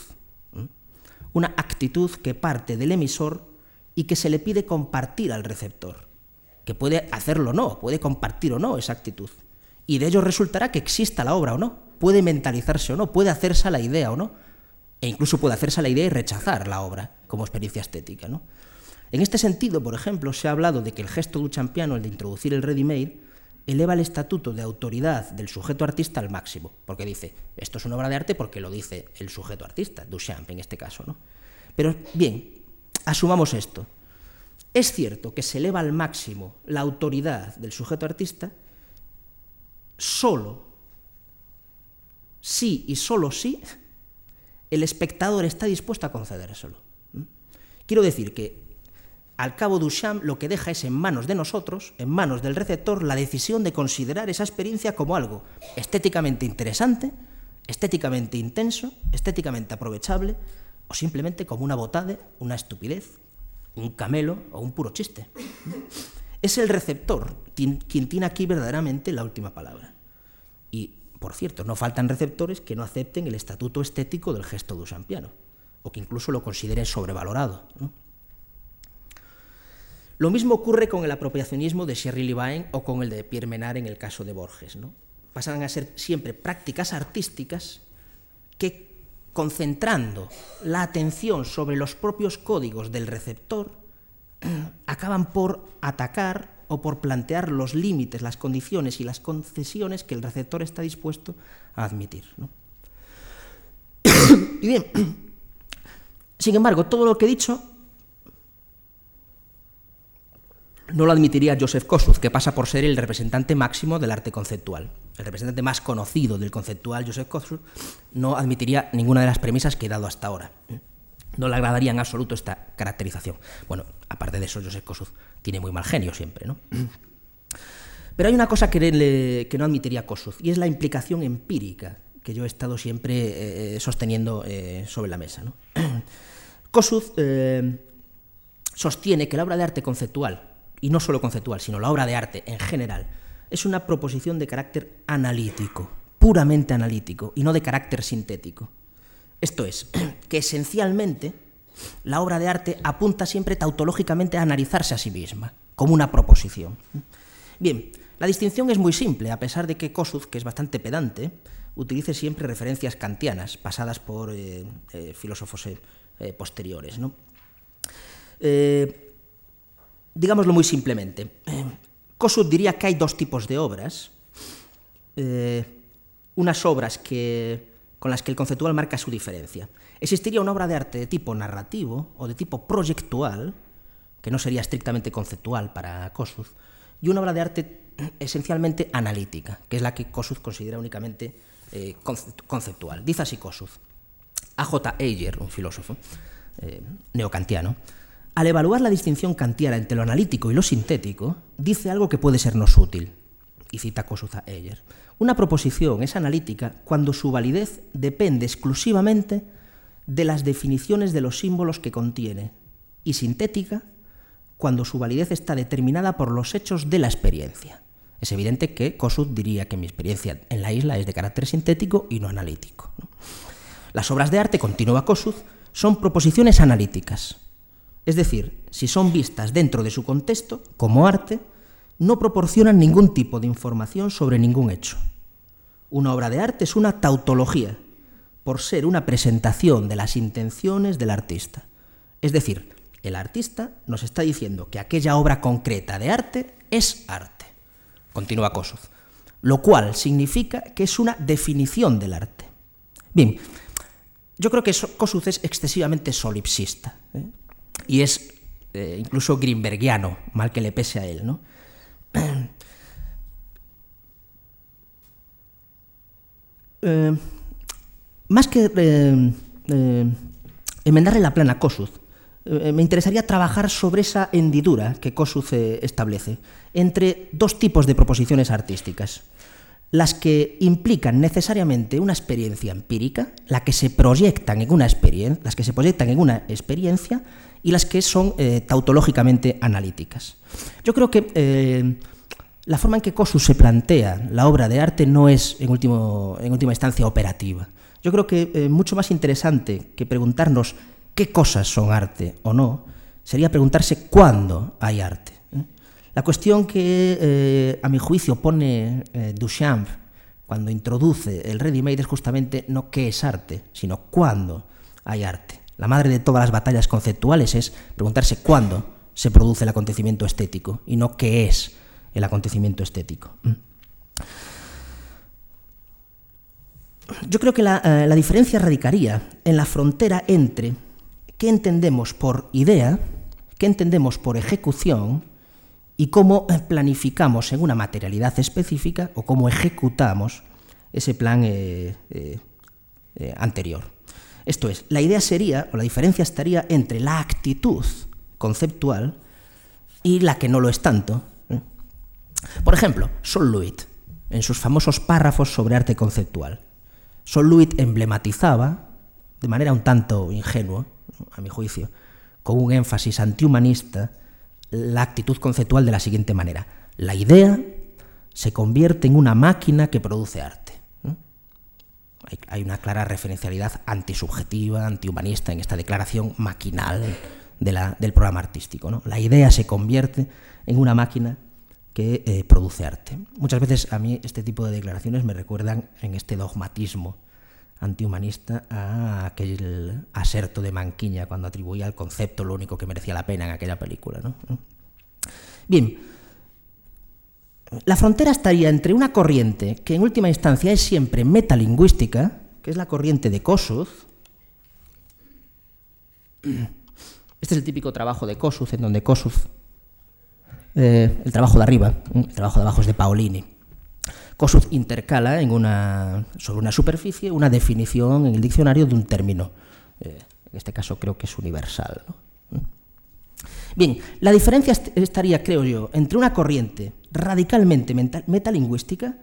S2: Una actitud que parte del emisor y que se le pide compartir al receptor, que puede hacerlo o no, puede compartir o no esa actitud. Y de ello resultará que exista la obra o no, puede mentalizarse o no, puede hacerse la idea o no, e incluso puede hacerse la idea y rechazar la obra como experiencia estética. ¿no? En este sentido, por ejemplo, se ha hablado de que el gesto duchampiano, el de introducir el ready-made, eleva el estatuto de autoridad del sujeto artista al máximo, porque dice, esto es una obra de arte porque lo dice el sujeto artista, Duchamp en este caso. ¿no? Pero bien, asumamos esto. Es cierto que se eleva al máximo la autoridad del sujeto artista solo sí y solo sí el espectador está dispuesto a concedérselo. Quiero decir que al cabo Duchamp lo que deja es en manos de nosotros, en manos del receptor, la decisión de considerar esa experiencia como algo estéticamente interesante, estéticamente intenso, estéticamente aprovechable, o simplemente como una botade, una estupidez, un camelo o un puro chiste. Es el receptor quien tiene aquí verdaderamente la última palabra. Y por cierto, no faltan receptores que no acepten el estatuto estético del gesto duchampiano, o que incluso lo consideren sobrevalorado. Lo mismo ocurre con el apropiacionismo de Sherry Levine o con el de Pierre Menard en el caso de Borges. ¿no? Pasan a ser siempre prácticas artísticas que, concentrando la atención sobre los propios códigos del receptor, (clears throat) acaban por atacar o por plantear los límites, las condiciones y las concesiones que el receptor está dispuesto a admitir. (clears throat) y bien, (clears throat) sin embargo, todo lo que he dicho no lo admitiría Joseph Kosuth, que pasa por ser el representante máximo del arte conceptual. El representante más conocido del conceptual, Joseph Kosuth, no admitiría ninguna de las premisas que he dado hasta ahora. No le agradaría en absoluto esta caracterización. Bueno, aparte de eso, Joseph Kosuth tiene muy mal genio siempre, ¿no? Pero hay una cosa que, no admitiría Kossuth, y es la implicación empírica que yo he estado siempre eh, sosteniendo eh, sobre la mesa. ¿no? (clears throat) Kossuth eh, sostiene que la obra de arte conceptual, y no solo conceptual, sino la obra de arte en general, es una proposición de carácter analítico, puramente analítico, y no de carácter sintético. Esto es, (clears throat) que esencialmente la obra de arte apunta siempre tautológicamente a analizarse a sí misma, como una proposición. Bien, la distinción es muy simple, a pesar de que Kossuth, que es bastante pedante, utilice siempre referencias kantianas, pasadas por eh, eh, filósofos eh, posteriores. ¿no? Digámoslo muy simplemente, Kossuth diría que hay dos tipos de obras, unas obras que, con las que el conceptual marca su diferencia. Existiría una obra de arte de tipo narrativo o de tipo proyectual, que no sería estrictamente conceptual para Kossuth, y una obra de arte esencialmente analítica, que es la que Kossuth considera únicamente eh, conceptual. Dice así Kossuth. A.J. Ayer, un filósofo eh, neocantiano, al evaluar la distinción kantiana entre lo analítico y lo sintético, dice algo que puede sernos útil. Y cita Kossuth a Ayer. Una proposición es analítica cuando su validez depende exclusivamente de las definiciones de los símbolos que contiene y sintética cuando su validez está determinada por los hechos de la experiencia. Es evidente que Kossuth diría que mi experiencia en la isla es de carácter sintético y no analítico. Las obras de arte, continúa Kossuth, son proposiciones analíticas. Es decir, si son vistas dentro de su contexto, como arte, no proporcionan ningún tipo de información sobre ningún hecho. Una obra de arte es una tautología, por ser una presentación de las intenciones del artista. Es decir, el artista nos está diciendo que aquella obra concreta de arte es arte. Continúa Kossuth. Lo cual significa que es una definición del arte. Bien, yo creo que Kossuth es excesivamente solipsista ¿eh? Y es eh, incluso greenbergiano, mal que le pese a él. ¿no? (clears throat) Eh, más que enmendarle la plana a Kossuth, eh, me interesaría trabajar sobre esa hendidura que Kossuth eh, establece entre dos tipos de proposiciones artísticas. Las que implican necesariamente una experiencia empírica, la que se proyectan en una experiencia, las que se proyectan en una experiencia y las que son eh, tautológicamente analíticas. Yo creo que la forma en que Kossuth se plantea la obra de arte no es en, en última instancia operativa. Yo creo que mucho más interesante que preguntarnos qué cosas son arte o no, sería preguntarse cuándo hay arte. ¿Eh? La cuestión que, eh, a mi juicio, pone eh, Duchamp cuando introduce el ready-made es justamente no qué es arte, sino cuándo hay arte. La madre de todas las batallas conceptuales es preguntarse cuándo se produce el acontecimiento estético y no qué es el acontecimiento estético. Yo creo que la diferencia radicaría en la frontera entre qué entendemos por idea, qué entendemos por ejecución y cómo planificamos en una materialidad específica o cómo ejecutamos ese plan eh, eh, eh, anterior. Esto es, la idea sería, o la diferencia estaría entre la actitud conceptual y la que no lo es tanto. Por ejemplo, Sol Luit, en sus famosos párrafos sobre arte conceptual. Sol Luit emblematizaba, de manera un tanto ingenua, a mi juicio, con un énfasis antihumanista, la actitud conceptual de la siguiente manera. La idea se convierte en una máquina que produce arte. Hay, una clara referencialidad antisubjetiva, antihumanista en esta declaración maquinal del programa artístico. La idea se convierte en una máquina que eh, produce arte. Muchas veces a mí este tipo de declaraciones me recuerdan en este dogmatismo antihumanista a aquel aserto de Manquiña cuando atribuía al concepto lo único que merecía la pena en aquella película. ¿no? Bien, la frontera estaría entre una corriente que en última instancia es siempre metalingüística, que es la corriente de Kossuth. (clears throat) Este es el típico trabajo de Kossuth, en donde Kossuth, eh, el trabajo de arriba, el trabajo de abajo es de Paolini. Kossuth intercala en una, sobre una superficie una definición en el diccionario de un término. Eh, en este caso creo que es universal. ¿Mm? Bien, la diferencia estaría, creo yo, entre una corriente radicalmente metalingüística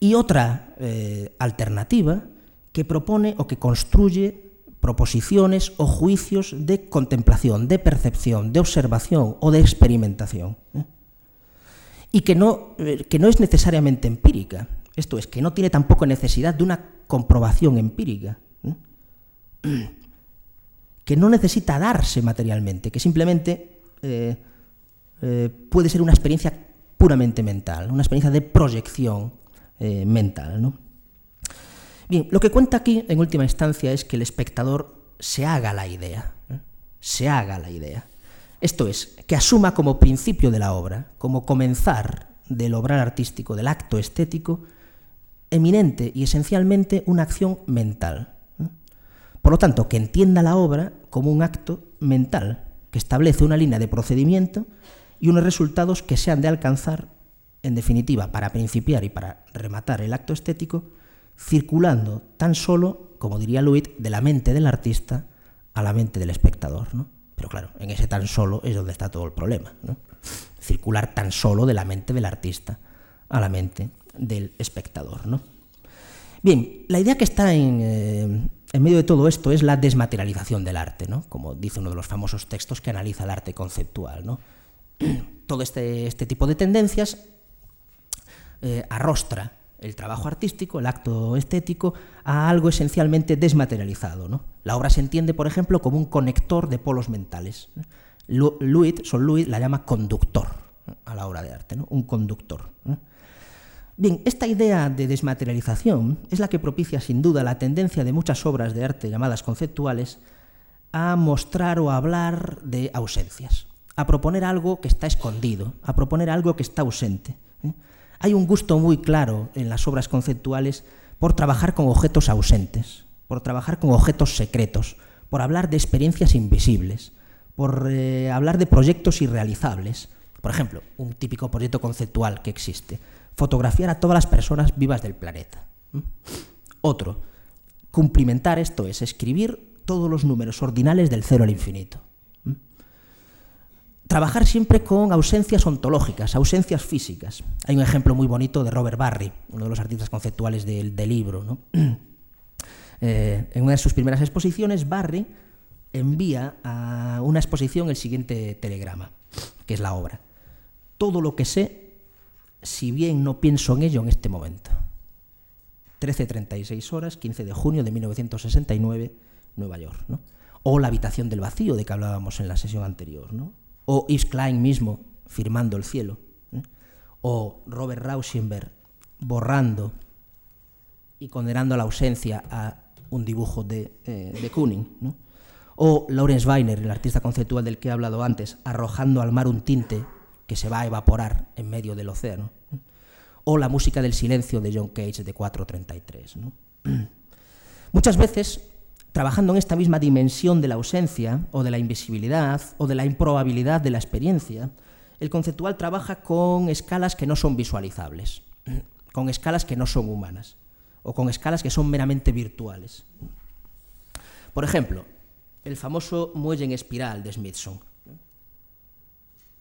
S2: y otra eh, alternativa que propone o que construye proposiciones o juicios de contemplación, de percepción, de observación o de experimentación. ¿eh? Y que no, eh, que no es necesariamente empírica, esto es, que no tiene tampoco necesidad de una comprobación empírica, ¿eh? (clears throat) que no necesita darse materialmente, que simplemente puede ser una experiencia puramente mental, una experiencia de proyección mental. ¿no? Bien, lo que cuenta aquí, en última instancia, es que el espectador se haga la idea, ¿eh? se haga la idea. Esto es, que asuma como principio de la obra, como comenzar del obrar artístico, del acto estético, eminente y esencialmente una acción mental. Por lo tanto, que entienda la obra como un acto mental, que establece una línea de procedimiento y unos resultados que se han de alcanzar, en definitiva, para principiar y para rematar el acto estético, circulando tan solo, como diría Luit, de la mente del artista a la mente del espectador. Pero claro, en ese tan solo es donde está todo el problema. Circular tan solo de la mente del artista a la mente del espectador. ¿no? Bien, la idea que está en, eh, en, medio de todo esto es la desmaterialización del arte, ¿no? como dice uno de los famosos textos que analiza el arte conceptual. ¿no? (clears throat) todo este, este tipo de tendencias eh, arrostra el trabajo artístico, el acto estético, a algo esencialmente desmaterializado. ¿no? La obra se entiende, por ejemplo, como un conector de polos mentales. Louis, Son Louis la llama conductor a la obra de arte, un conductor. Bien, esta idea de desmaterialización es la que propicia sin duda la tendencia de muchas obras de arte llamadas conceptuales a mostrar o a hablar de ausencias, a proponer algo que está escondido, a proponer algo que está ausente. Hay un gusto muy claro en las obras conceptuales por trabajar con objetos ausentes, por trabajar con objetos secretos, por hablar de experiencias invisibles, por eh, hablar de proyectos irrealizables. Por ejemplo, un típico proyecto conceptual que existe, fotografiar a todas las personas vivas del planeta. Otro, cumplimentar esto es escribir todos los números ordinales del cero al infinito trabajar siempre con ausencias ontológicas, ausencias físicas. Hay un ejemplo muy bonito de Robert Barry, uno de los artistas conceptuales del, libro. (clears throat) Eh, en una de sus primeras exposiciones, Barry envía a una exposición el siguiente telegrama, que es la obra. Todo lo que sé, si bien no pienso en ello en este momento. 13.36 horas, 15 de junio de 1969, Nueva York. O La habitación del vacío, de que hablábamos en la sesión anterior. ¿no? O Yves Klein mismo firmando el cielo, ¿eh? o Robert Rauschenberg borrando y condenando la ausencia a un dibujo de, eh, de o Lawrence Weiner, el artista conceptual del que he hablado antes, arrojando al mar un tinte que se va a evaporar en medio del océano, o la música del silencio de John Cage de 433. (clears throat) Muchas veces trabajando en esta misma dimensión de la ausencia o de la invisibilidad o de la improbabilidad de la experiencia, el conceptual trabaja con escalas que no son visualizables, (clears throat) con escalas que no son humanas o con escalas que son meramente virtuales. Por ejemplo, el famoso muelle en espiral de Smithson.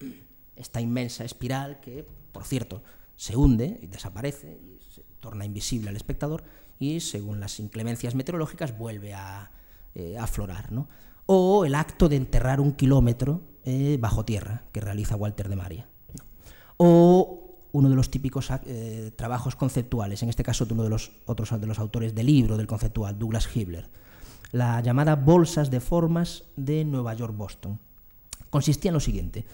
S2: (clears throat) Esta inmensa espiral que, por cierto, se hunde y desaparece y se torna invisible al espectador y según las inclemencias meteorológicas vuelve a eh, aflorar. ¿no? O el acto de enterrar un kilómetro eh, bajo tierra que realiza Walter de Maria. O uno de los típicos eh, trabajos conceptuales, en este caso de uno de los otros de los autores del libro del conceptual, Douglas Hibler, la llamada bolsas de formas de Nueva York-Boston. Consistía en lo siguiente,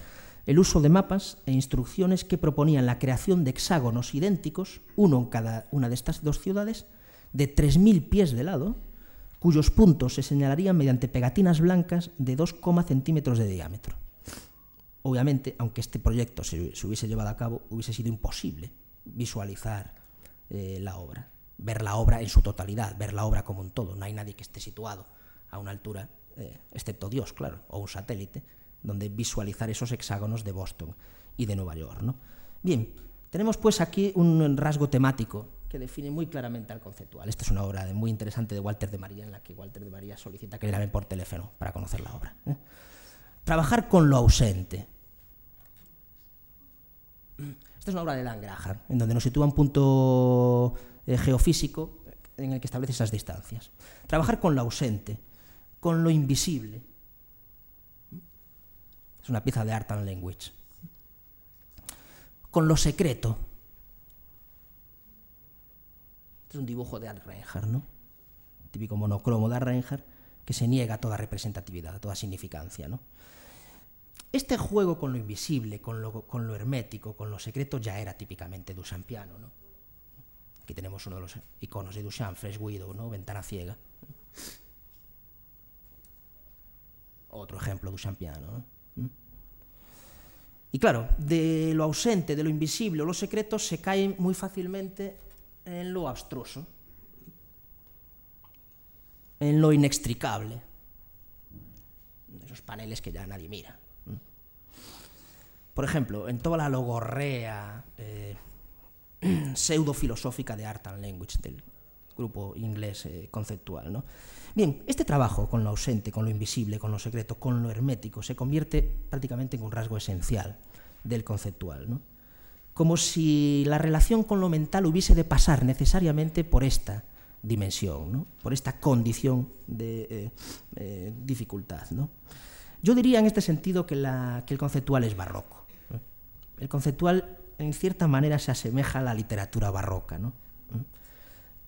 S2: el uso de mapas e instrucciones que proponían la creación de hexágonos idénticos, uno en cada una de estas dos ciudades, de 3.000 pies de lado, cuyos puntos se señalarían mediante pegatinas blancas de 2, centímetros de diámetro. Obviamente, aunque este proyecto se, hubiese llevado a cabo, hubiese sido imposible visualizar eh, la obra, ver la obra en su totalidad, ver la obra como un todo. No hay nadie que esté situado a una altura, eh, excepto Dios, claro, o un satélite, donde visualizar esos hexágonos de Boston y de Nueva York. ¿no? Bien, tenemos pues aquí un rasgo temático que define muy claramente al conceptual. Esta es una obra muy interesante de Walter de María, en la que Walter de María solicita que le llamen por teléfono para conocer la obra. ¿eh? Trabajar con lo ausente. Esta es una obra de Dan Graham, en donde nos sitúa un punto eh, geofísico en el que establece esas distancias. Trabajar con lo ausente. con lo invisible. Es una pieza de Art and Language. Con lo secreto. Este es un dibujo de Art Reinhardt, ¿no? Típico monocromo de Art Reinhardt que se niega a toda representatividad, a toda significancia, ¿no? Este juego con lo invisible, con lo, con lo hermético, con lo secreto, ya era típicamente duchampiano, ¿no? Aquí tenemos uno de los iconos de Duchamp, Fresh Widow, ¿no? Ventana ciega. Otro ejemplo duchampiano, ¿no? Y claro, de lo ausente, de lo invisible o lo secreto se cae muy fácilmente en lo abstruso, en lo inextricable, esos paneles que ya nadie mira. Por ejemplo, en toda la logorrea eh, (clears throat) pseudo-filosófica de Art and Language del grupo inglés eh, conceptual. ¿no? Bien, este trabajo con lo ausente, con lo invisible, con lo secreto, con lo hermético, se convierte prácticamente en un rasgo esencial del conceptual. Como si la relación con lo mental hubiese de pasar necesariamente por esta dimensión, por esta condición de eh, eh, dificultad. Yo diría en este sentido que, el conceptual es barroco. El conceptual, en cierta manera, se asemeja a la literatura barroca.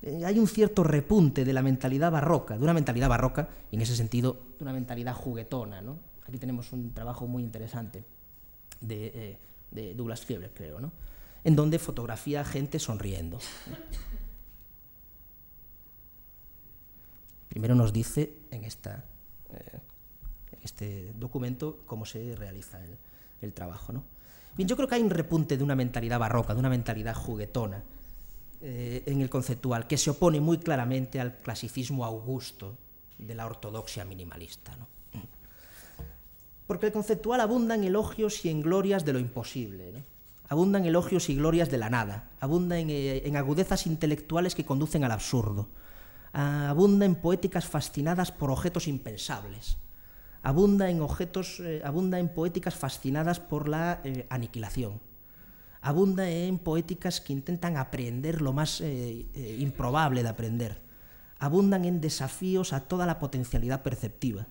S2: Eh, hay un cierto repunte de la mentalidad barroca, de una mentalidad barroca, y en ese sentido, de una mentalidad juguetona. Aquí tenemos un trabajo muy interesante de, eh, de Douglas Fieber, creo, ¿no? en donde fotografía a gente sonriendo. Primero nos dice en, esta, eh, este documento cómo se realiza el, el trabajo. ¿no? Bien, yo creo que hay un repunte de una mentalidad barroca, de una mentalidad juguetona eh, en el conceptual, que se opone muy claramente al clasicismo augusto de la ortodoxia minimalista. ¿no? Porque el conceptual abunda en elogios y en glorias de lo imposible. Abunda en elogios y glorias de la nada. Abunda en, eh, en agudezas intelectuales que conducen al absurdo. Abunda en poéticas fascinadas por objetos impensables abunda en objetos, eh, abunda en poéticas fascinadas por la eh, aniquilación, abunda en poéticas que intentan aprender lo más improbable de aprender, abundan en desafíos a toda la potencialidad perceptiva.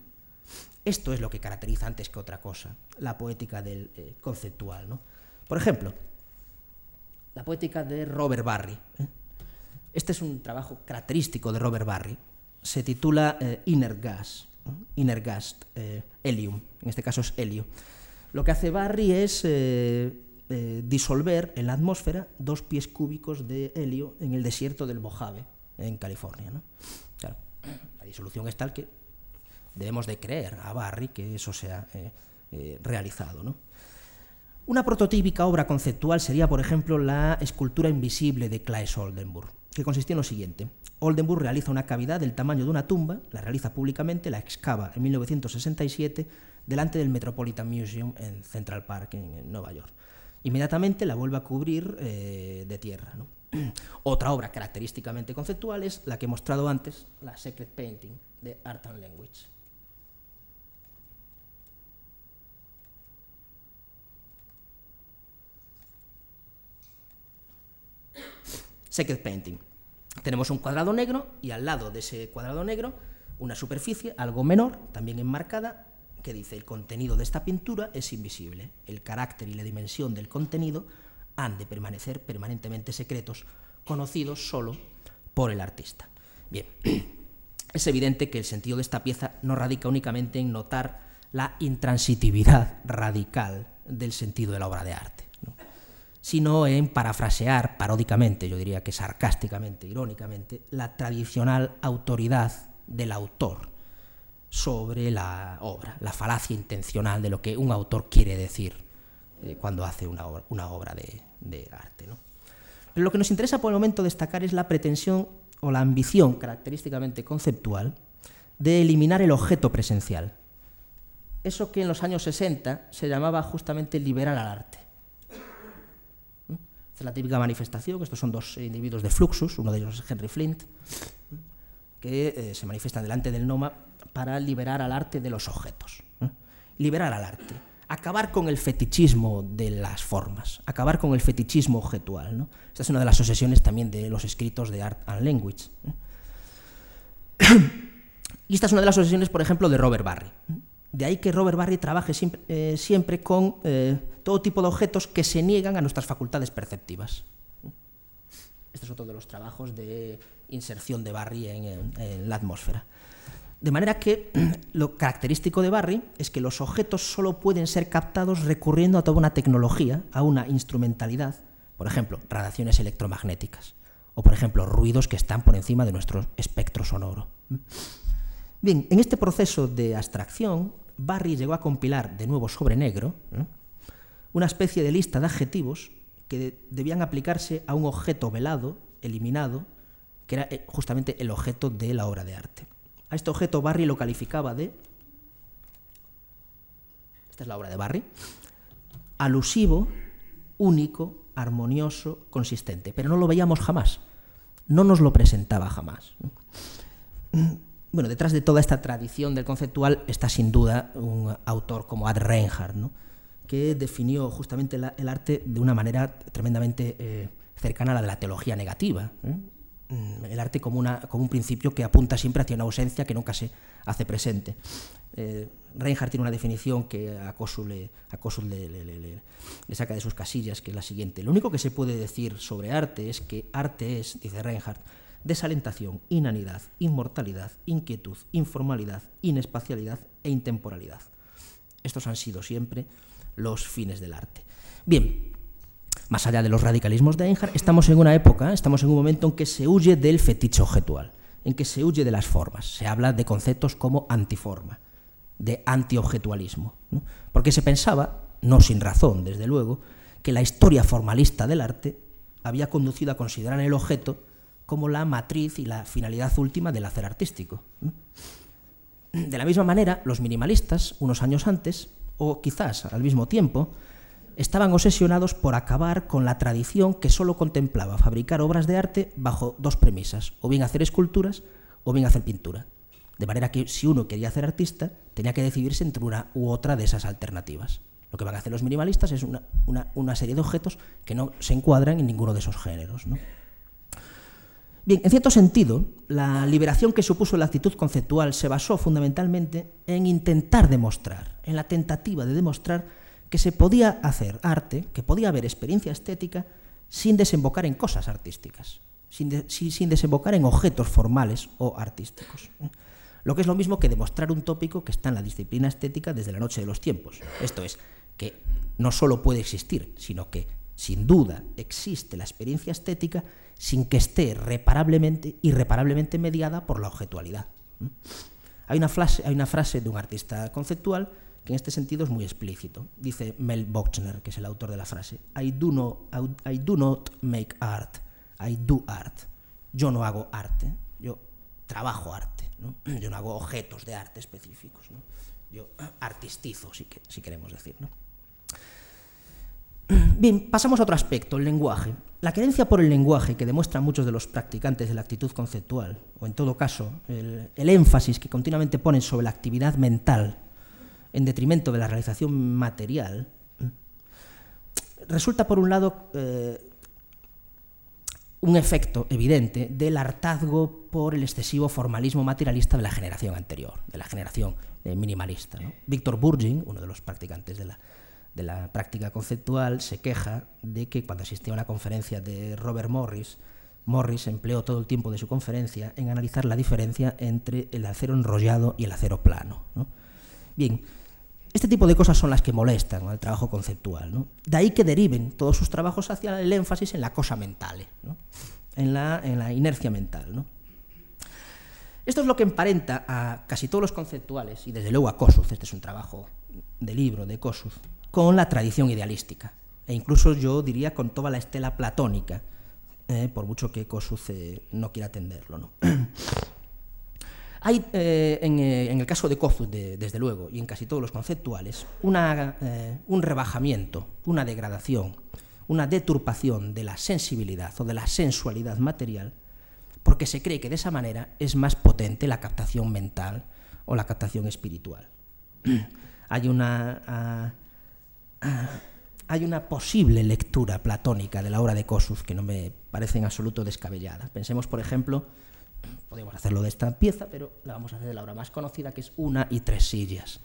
S2: Esto es lo que caracteriza antes que otra cosa la poética del eh, conceptual. ¿no? Por ejemplo, la poética de Robert Barry. ¿eh? Este es un trabajo característico de Robert Barry. Se titula eh, Inner Gas. Inner Gas, helium, en este caso es helio. Lo que hace Barry es disolver en la atmósfera dos pies cúbicos de helio en el desierto del Mojave, en California. la disolución es tal que debemos de creer a Barry que eso se ha eh, eh, realizado. ¿no? Una prototípica obra conceptual sería, por ejemplo, la escultura invisible de Claes Oldenburg, que consistía en lo siguiente. Oldenburg realiza una cavidad del tamaño de una tumba, la realiza públicamente, la excava en 1967 delante del Metropolitan Museum en Central Park, en, en Nueva York. Inmediatamente la vuelve a cubrir eh, de tierra. ¿no? (clears throat) Otra obra característicamente conceptual es la que he mostrado antes, la Secret Painting de Art and Language. Secret Painting. Tenemos un cuadrado negro y al lado de ese cuadrado negro una superficie algo menor, también enmarcada, que dice el contenido de esta pintura es invisible. El carácter y la dimensión del contenido han de permanecer permanentemente secretos, conocidos solo por el artista. Bien, (clears throat) es evidente que el sentido de esta pieza no radica únicamente en notar la intransitividad radical del sentido de la obra de arte. Sino en parafrasear paródicamente, yo diría que sarcásticamente, irónicamente, la tradicional autoridad del autor sobre la obra, la falacia intencional de lo que un autor quiere decir eh, cuando hace una obra, de arte. ¿no? Pero lo que nos interesa por el momento destacar es la pretensión o la ambición característicamente conceptual de eliminar el objeto presencial. Eso que en los años 60 se llamaba justamente liberar al arte. Es la típica manifestación, estos son dos individuos de Fluxus, uno de ellos es Henry Flint, que eh, se manifiestan delante del Noma para liberar al arte de los objetos. ¿eh? Liberar al arte. Acabar con el fetichismo de las formas, acabar con el fetichismo objetual. ¿no? Esta es una de las obsesiones también de los escritos de Art and Language. ¿eh? (coughs) Y esta es una de las obsesiones, por ejemplo, de Robert Barry. De ahí que Robert Barry trabaje siempre, eh, con eh, todo tipo de objetos que se niegan a nuestras facultades perceptivas. Este es otro de los trabajos de inserción de Barry en, en la atmósfera. De manera que (clears throat) lo característico de Barry es que los objetos solo pueden ser captados recurriendo a toda una tecnología, a una instrumentalidad, por ejemplo, radiaciones electromagnéticas, o por ejemplo, ruidos que están por encima de nuestro espectro sonoro. Bien, en este proceso de abstracción, Barry llegó a compilar de nuevo sobre negro ¿eh? una especie de lista de adjetivos que debían aplicarse a un objeto velado, eliminado, que era eh, justamente el objeto de la obra de arte. A este objeto Barry lo calificaba de, esta es la obra de Barry, alusivo, único, armonioso, consistente, pero no lo veíamos jamás, no nos lo presentaba jamás. Bueno, detrás de toda esta tradición del conceptual está sin duda un autor como Ad Reinhardt, ¿no? que definió justamente la, el arte de una manera tremendamente eh, cercana a la de la teología negativa. ¿eh? el arte como, una, como, un principio que apunta siempre hacia una ausencia que nunca se hace presente. Eh, Reinhardt tiene una definición que a Kossuth, le, a le, le, le, saca de sus casillas, que es la siguiente. Lo único que se puede decir sobre arte es que arte es, dice Reinhardt, desalentación, inanidad, inmortalidad, inquietud, informalidad, inespacialidad e intemporalidad. Estos han sido siempre los fines del arte. Bien, más allá de los radicalismos de Einhard, estamos en una época, estamos en un momento en que se huye del fetiche objetual, en que se huye de las formas. Se habla de conceptos como antiforma, de antiobjetualismo, porque se pensaba, no sin razón, desde luego, que la historia formalista del arte había conducido a considerar el objeto como la matriz y la finalidad última del hacer artístico. De la misma manera, los minimalistas, unos años antes, o quizás al mismo tiempo, estaban obsesionados por acabar con la tradición que solo contemplaba fabricar obras de arte bajo dos premisas, o bien hacer esculturas o bien hacer pintura. De manera que si uno quería ser artista, tenía que decidirse entre una u otra de esas alternativas. Lo que van a hacer los minimalistas es una, una, una serie de objetos que no se encuadran en ninguno de esos géneros. Bien, en cierto sentido, la liberación que supuso la actitud conceptual se basó fundamentalmente en intentar demostrar, en la tentativa de demostrar que se podía hacer arte, que podía haber experiencia estética sin desembocar en cosas artísticas, sin, sin desembocar en objetos formales o artísticos. Lo que es lo mismo que demostrar un tópico que está en la disciplina estética desde la noche de los tiempos. Esto es, que no solo puede existir, sino que sin duda existe la experiencia estética sin que esté reparablemente, irreparablemente mediada por la objetualidad. Hay una, frase, frase de un artista conceptual que en este sentido es muy explícito. Dice Mel Bochner, que es el autor de la frase, I do, I do not make art, I do art. Yo no hago arte, yo trabajo arte, ¿no? (clears throat) yo no hago objetos de arte específicos, yo artistizo, si, que, si queremos decir. ¿no? (clears throat) Bien, pasamos a otro aspecto, el lenguaje. La creencia por el lenguaje que demuestran muchos de los practicantes de la actitud conceptual, o en todo caso, el, énfasis que continuamente ponen sobre la actividad mental en detrimento de la realización material, resulta, por un lado, eh, un efecto evidente del hartazgo por el excesivo formalismo materialista de la generación anterior, de la generación eh, minimalista. Víctor Burgin, uno de los practicantes de la de la práctica conceptual se queja de que cuando asistía a una conferencia de Robert Morris, Morris empleó todo el tiempo de su conferencia en analizar la diferencia entre el acero enrollado y el acero plano. ¿no? Bien, este tipo de cosas son las que molestan al trabajo conceptual. De ahí que deriven todos sus trabajos hacia el énfasis en la cosa mental, en, la, en, la, inercia mental. Esto es lo que emparenta a casi todos los conceptuales, y desde luego a Kossuth, este es un trabajo de libro de Kossuth, con la tradición idealística, e incluso yo diría con toda la estela platónica, eh, por mucho que Kossuth eh, no quiera atenderlo. ¿no? (clears throat) Hay, eh, en, el caso de de, desde luego, y en casi todos los conceptuales, una, un rebajamiento, una degradación, una deturpación de la sensibilidad o de la sensualidad material, porque se cree que de esa manera es más potente la captación mental o la captación espiritual. (clears throat) Hay una, uh, hay una posible lectura platónica de la obra de Kossuth que no me parece en absoluto descabellada. Pensemos, por ejemplo, Podemos hacerlo de esta pieza, pero la vamos a hacer de la obra más conocida, que es Una y tres sillas,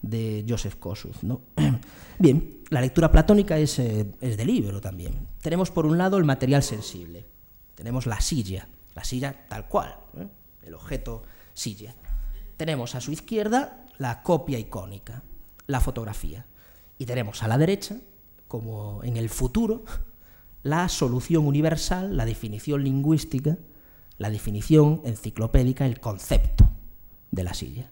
S2: de Joseph Kossuth. ¿no? (clears throat) Bien, la lectura platónica es, eh, es de libro también. Tenemos por un lado el material sensible, tenemos la silla, la silla tal cual, ¿eh? el objeto silla. Tenemos a su izquierda la copia icónica, la fotografía. Y tenemos a la derecha, como en el futuro, la solución universal, la definición lingüística, la definición enciclopédica, el concepto de la silla.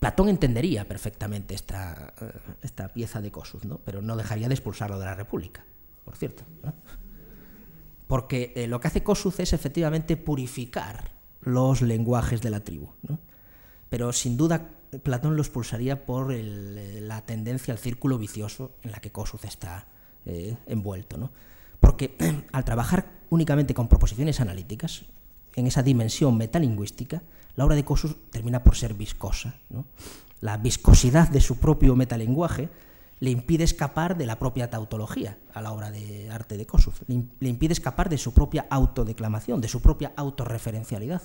S2: Platón entendería perfectamente esta, eh, esta pieza de Kossuth, ¿no? pero no dejaría de expulsarlo de la República, por cierto. Porque eh, lo que hace Kossuth es efectivamente purificar los lenguajes de la tribu. Pero sin duda Platón lo expulsaría por la tendencia al círculo vicioso en la que Kossuth está eh, envuelto. ¿no? Porque (clears throat) al trabajar únicamente con proposiciones analíticas, en esa dimensión metalingüística, la obra de Kossuth termina por ser viscosa. La viscosidad de su propio metalenguaje le impide escapar de la propia tautología a la obra de arte de Kossuth, le, impide escapar de su propia autodeclamación, de su propia autorreferencialidad.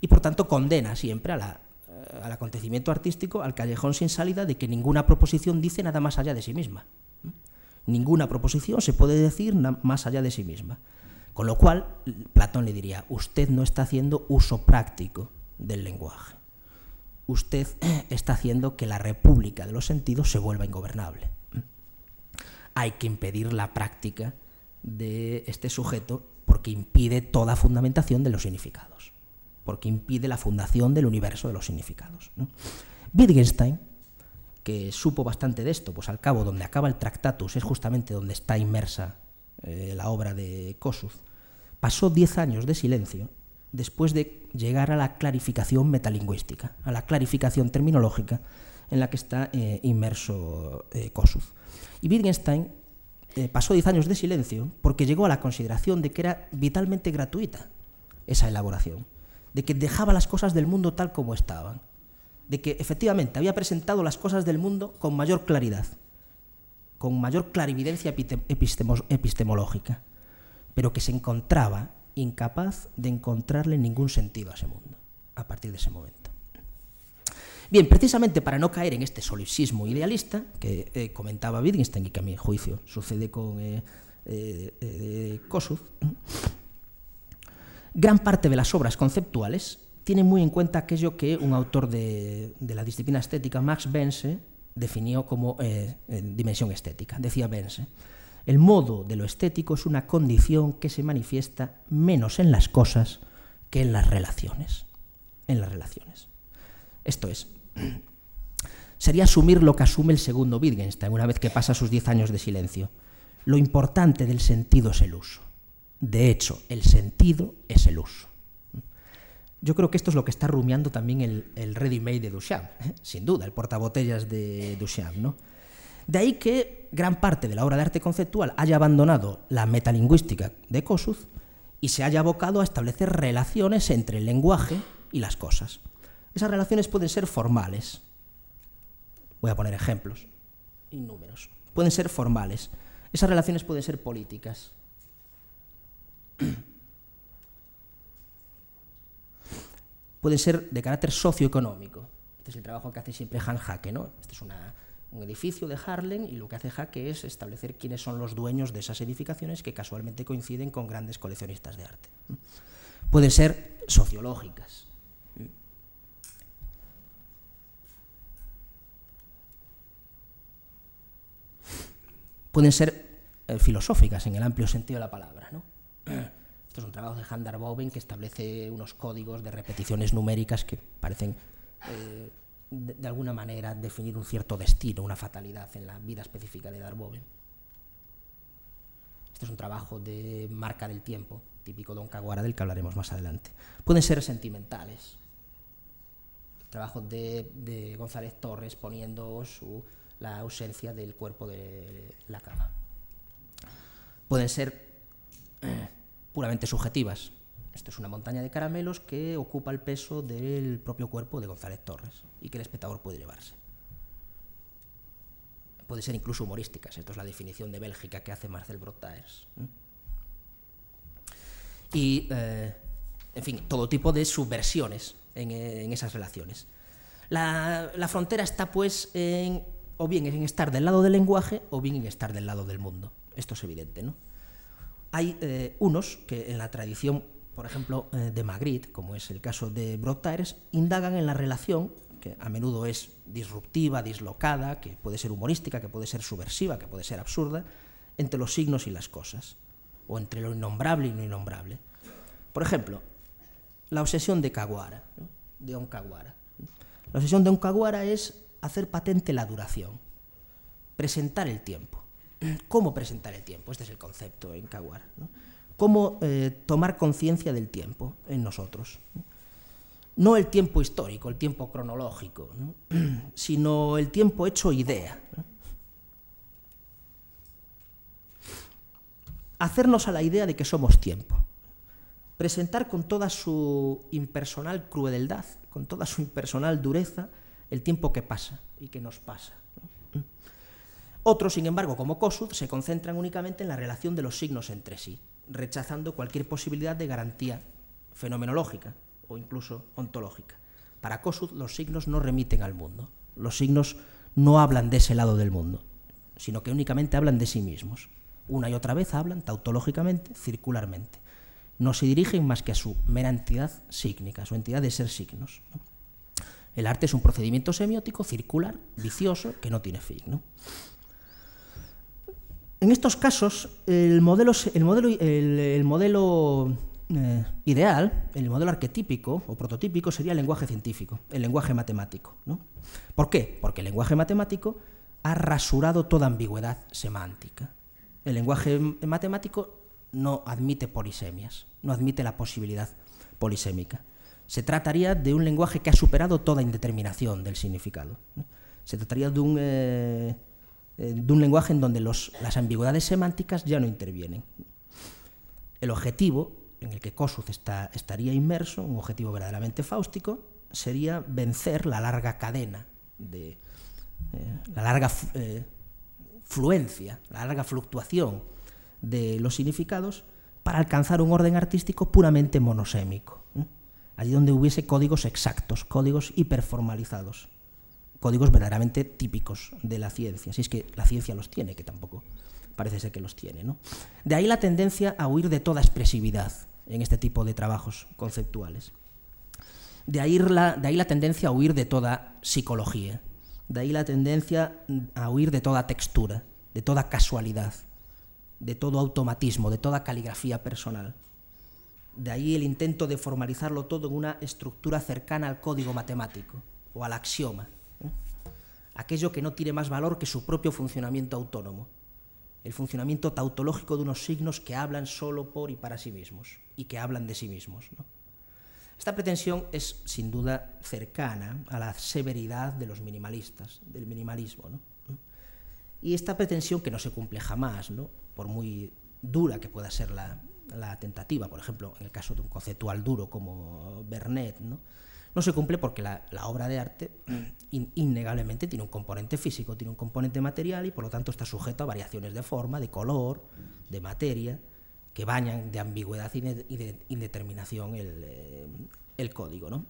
S2: Y por tanto condena siempre a la, eh, al acontecimiento artístico, al callejón sin salida de que ninguna proposición dice nada más allá de sí misma. Ninguna proposición se puede decir más allá de sí misma. Con lo cual, Platón le diría, usted no está haciendo uso práctico del lenguaje usted (clears throat) está haciendo que la república de los sentidos se vuelva ingobernable. Hay que impedir la práctica de este sujeto porque impide toda fundamentación de los significados, porque impide la fundación del universo de los significados. Wittgenstein, que supo bastante de esto, pues al cabo donde acaba el Tractatus es justamente donde está inmersa eh, la obra de Kossuth, pasó diez años de silencio después de llegar a la clarificación metalingüística, a la clarificación terminológica en la que está eh, inmerso eh, Kossuth. Y Wittgenstein eh, pasó diez años de silencio porque llegó a la consideración de que era vitalmente gratuita esa elaboración, de que dejaba las cosas del mundo tal como estaban, de que efectivamente había presentado las cosas del mundo con mayor claridad, con mayor clarividencia epistemológica, pero que se encontraba incapaz de encontrarle ningún sentido a ese mundo a partir de ese momento. Bien, precisamente para no caer en este solipsismo idealista que eh, comentaba Wittgenstein y que a mi juicio sucede con eh, eh, Kossuth, gran parte de las obras conceptuales tienen muy en cuenta aquello que un autor de, la disciplina estética, Max Bense, definió como dimensión estética. Decía Bense, el modo de lo estético es una condición que se manifiesta menos en las cosas que en las relaciones. En las relaciones. Esto es, (clears throat) sería asumir lo que asume el segundo Wittgenstein una vez que pasa sus diez años de silencio. Lo importante del sentido es el uso. De hecho, el sentido es el uso. Yo creo que esto es lo que está rumiando también el, ready-made de Duchamp, ¿eh? sin duda, el portabotellas de Duchamp. ¿no? De ahí que gran parte de la obra de arte conceptual haya abandonado la metalingüística de Kossuth y se haya abocado a establecer relaciones entre el lenguaje y las cosas. Esas relaciones pueden ser formales. Voy a poner ejemplos y números. Pueden ser formales. Esas relaciones pueden ser políticas. (clears throat) pueden ser de carácter socioeconómico. Este es el trabajo que hace siempre Han Hake, ¿no? Esta es un edificio de Harlem y lo que hace Jaque es establecer quiénes son los dueños de esas edificaciones que casualmente coinciden con grandes coleccionistas de arte. Pueden ser sociológicas. Pueden ser eh, filosóficas en el amplio sentido de la palabra. (clears throat) Esto es un trabajo de Han Darboven que establece unos códigos de repeticiones numéricas que parecen eh, de, alguna manera definir un cierto destino, una fatalidad en la vida específica de Darboven. Este es un trabajo de marca del tiempo, típico Don Caguara, del que hablaremos más adelante. Pueden ser sentimentales. Trabajos de, de González Torres poniendo su, la ausencia del cuerpo de la cama. Pueden ser (clears throat) puramente subjetivas. Esto es una montaña de caramelos que ocupa el peso del propio cuerpo de González Torres y que el espectador puede llevarse. Puede ser incluso humorísticas. Esto es la definición de Bélgica que hace Marcel Brotaers. y, eh, en fin, todo tipo de subversiones en, eh, en esas relaciones. La, la, frontera está, pues, en, o bien en estar del lado del lenguaje o bien en estar del lado del mundo. Esto es evidente, ¿no? Hay eh, unos que en la tradición, por ejemplo, eh, de Magritte, como es el caso de Brotaires, indagan en la relación que a menudo es disruptiva, dislocada, que puede ser humorística, que puede ser subversiva, que puede ser absurda, entre los signos y las cosas, o entre lo innombrable y lo innombrable. Por ejemplo, la obsesión de Kawara, ¿no? de Onkaguara. La obsesión de Onkaguara es hacer patente la duración, presentar el tiempo. ¿Cómo presentar el tiempo? Este es el concepto en Kawara. ¿no? ¿Cómo eh, tomar conciencia del tiempo en nosotros? No el tiempo histórico, el tiempo cronológico, ¿no? (clears throat) sino el tiempo hecho idea. ¿no? Hacernos a la idea de que somos tiempo. Presentar con toda su impersonal crueldad, con toda su impersonal dureza, el tiempo que pasa y que nos pasa. Otros, sin embargo, como Kossuth, se concentran únicamente en la relación de los signos entre sí, rechazando cualquier posibilidad de garantía fenomenológica o incluso ontológica. Para Kossuth, los signos no remiten al mundo, los signos no hablan de ese lado del mundo, sino que únicamente hablan de sí mismos. Una y otra vez hablan tautológicamente, circularmente. No se dirigen más que a su mera entidad sígnica, su entidad de ser signos. ¿no? El arte es un procedimiento semiótico circular, vicioso, que no tiene fin. En estos casos, el modelo, el modelo, el, el modelo eh, ideal, el modelo arquetípico o prototípico sería el lenguaje científico, el lenguaje matemático. ¿no? ¿Por qué? Porque el lenguaje matemático ha rasurado toda ambigüedad semántica. El lenguaje matemático no admite polisemias, no admite la posibilidad polisémica. Se trataría de un lenguaje que ha superado toda indeterminación del significado. Se trataría de un, eh, de un lenguaje en donde los, las ambigüedades semánticas ya no intervienen. El objetivo en el que Kossuth estaría inmerso, un objetivo verdaderamente fáustico, sería vencer la larga cadena de eh, la larga eh, fluencia, la larga fluctuación de los significados para alcanzar un orden artístico puramente monosémico. ¿eh? Allí donde hubiese códigos exactos, códigos hiperformalizados, códigos verdaderamente típicos de la ciencia, si es que la ciencia los tiene, que tampoco parece ser que los tiene. ¿no? De ahí la tendencia a huir de toda expresividad en este tipo de trabajos conceptuales. De ahí, la, de ahí la tendencia a huir de toda psicología. De ahí la tendencia a huir de toda textura, de toda casualidad, de todo automatismo, de toda caligrafía personal. De ahí el intento de formalizarlo todo en una estructura cercana al código matemático o al axioma. Aquello que no tiene más valor que su propio funcionamiento autónomo el funcionamiento tautológico de unos signos que hablan solo por y para sí mismos y que hablan de sí mismos. Esta pretensión es sin duda cercana a la severidad de los minimalistas, del minimalismo. Y esta pretensión que no se cumple jamás, por muy dura que pueda ser la, la, tentativa, por ejemplo, en el caso de un conceptual duro como Bernet, ¿no? No se cumple porque la, obra de arte in, innegablemente tiene un componente físico, tiene un componente material y por lo tanto está sujeto a variaciones de forma, de color, de materia, que bañan de ambigüedad y de, indeterminación el, eh, el código. ¿no?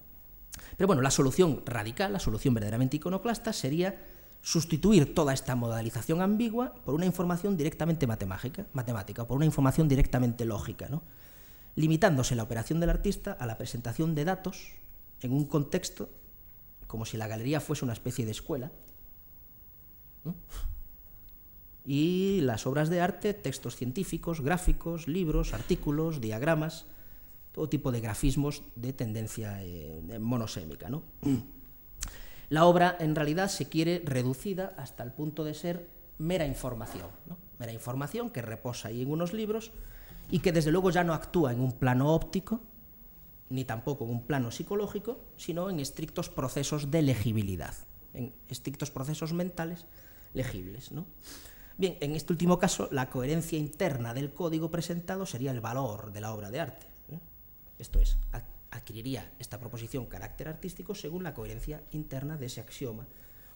S2: Pero bueno, la solución radical, la solución verdaderamente iconoclasta sería sustituir toda esta modalización ambigua por una información directamente matemática, matemática por una información directamente lógica, ¿no? limitándose la operación del artista a la presentación de datos en un contexto como si la galería fuese una especie de escuela. Y las obras de arte, textos científicos, gráficos, libros, artículos, diagramas, todo tipo de grafismos de tendencia eh, monosémica. ¿no? La obra en realidad se quiere reducida hasta el punto de ser mera información, mera información que reposa ahí en unos libros y que desde luego ya no actúa en un plano óptico, ni tampoco en un plano psicológico, sino en estrictos procesos de legibilidad, en estrictos procesos mentales legibles. ¿no? Bien, en este último caso, la coherencia interna del código presentado sería el valor de la obra de arte. ¿eh? Esto es, adquiriría esta proposición carácter artístico según la coherencia interna de ese axioma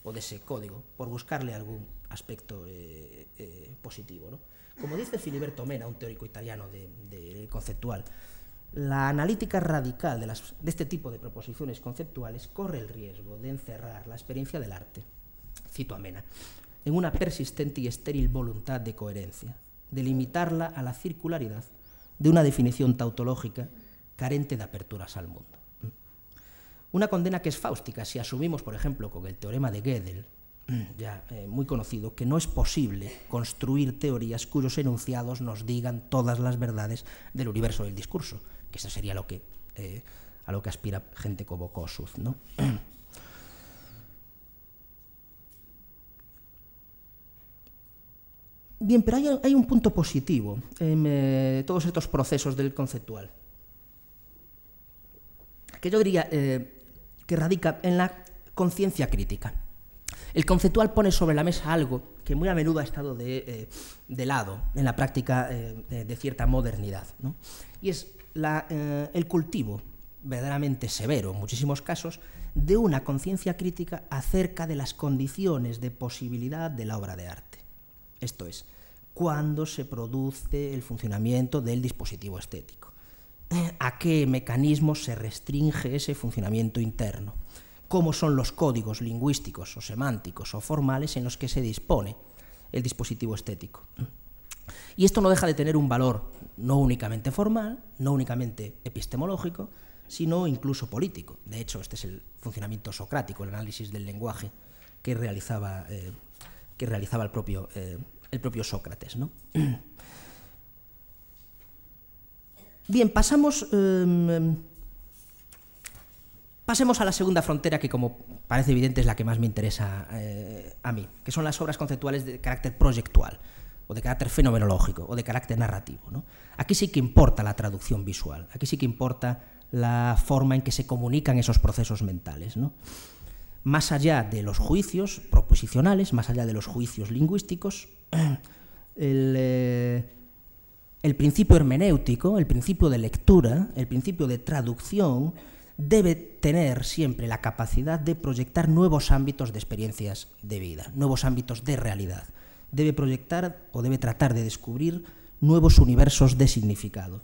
S2: o de ese código, por buscarle algún aspecto eh, eh, positivo. ¿no? Como dice Filiberto Mena, un teórico italiano de, de conceptual, La analítica radical de, este tipo de proposiciones conceptuales corre el riesgo de encerrar la experiencia del arte, cito a Mena, en una persistente y estéril voluntad de coherencia, de limitarla a la circularidad de una definición tautológica carente de aperturas al mundo. Una condena que es fáustica si asumimos, por ejemplo, con el teorema de Gödel, (clears throat) ya eh, muy conocido, que no es posible construir teorías cuyos enunciados nos digan todas las verdades del universo del discurso, que eso sería lo que, eh, a lo que aspira gente como Kossuth. ¿no? (clears throat) Bien, pero hay, un punto positivo en eh, todos estos procesos del conceptual, que yo diría eh, que radica en la conciencia crítica. El conceptual pone sobre la mesa algo que muy a menudo ha estado de, lado en la práctica de, cierta modernidad, y es el cultivo verdaderamente severo en muchísimos casos de una conciencia crítica acerca de las condiciones de posibilidad de la obra de arte. Esto es, cuando se produce el funcionamiento del dispositivo estético. ¿A qué mecanismos se restringe ese funcionamiento interno? ¿Cómo son los códigos lingüísticos o semánticos o formales en los que se dispone el dispositivo estético? Y esto no deja de tener un valor no únicamente formal, no únicamente epistemológico, sino incluso político. De hecho, este es el funcionamiento socrático, el análisis del lenguaje que realizaba, eh, que realizaba el propio eh, el propio Sócrates. ¿no? (clears throat) Bien, pasamos, em, pasemos a la segunda frontera que, como parece evidente, es la que más me interesa eh, a mí, que son las obras conceptuales de carácter proyectual, o de carácter fenomenológico, o de carácter narrativo. Aquí sí que importa la traducción visual, aquí sí que importa la forma en que se comunican esos procesos mentales. Más allá de los juicios proposicionales, más allá de los juicios lingüísticos, (clears throat) Eh, el, principio hermenéutico, el principio de lectura, el principio de traducción, debe tener siempre la capacidad de proyectar nuevos ámbitos de experiencias de vida, nuevos ámbitos de realidad. Debe proyectar o debe tratar de descubrir nuevos universos de significado.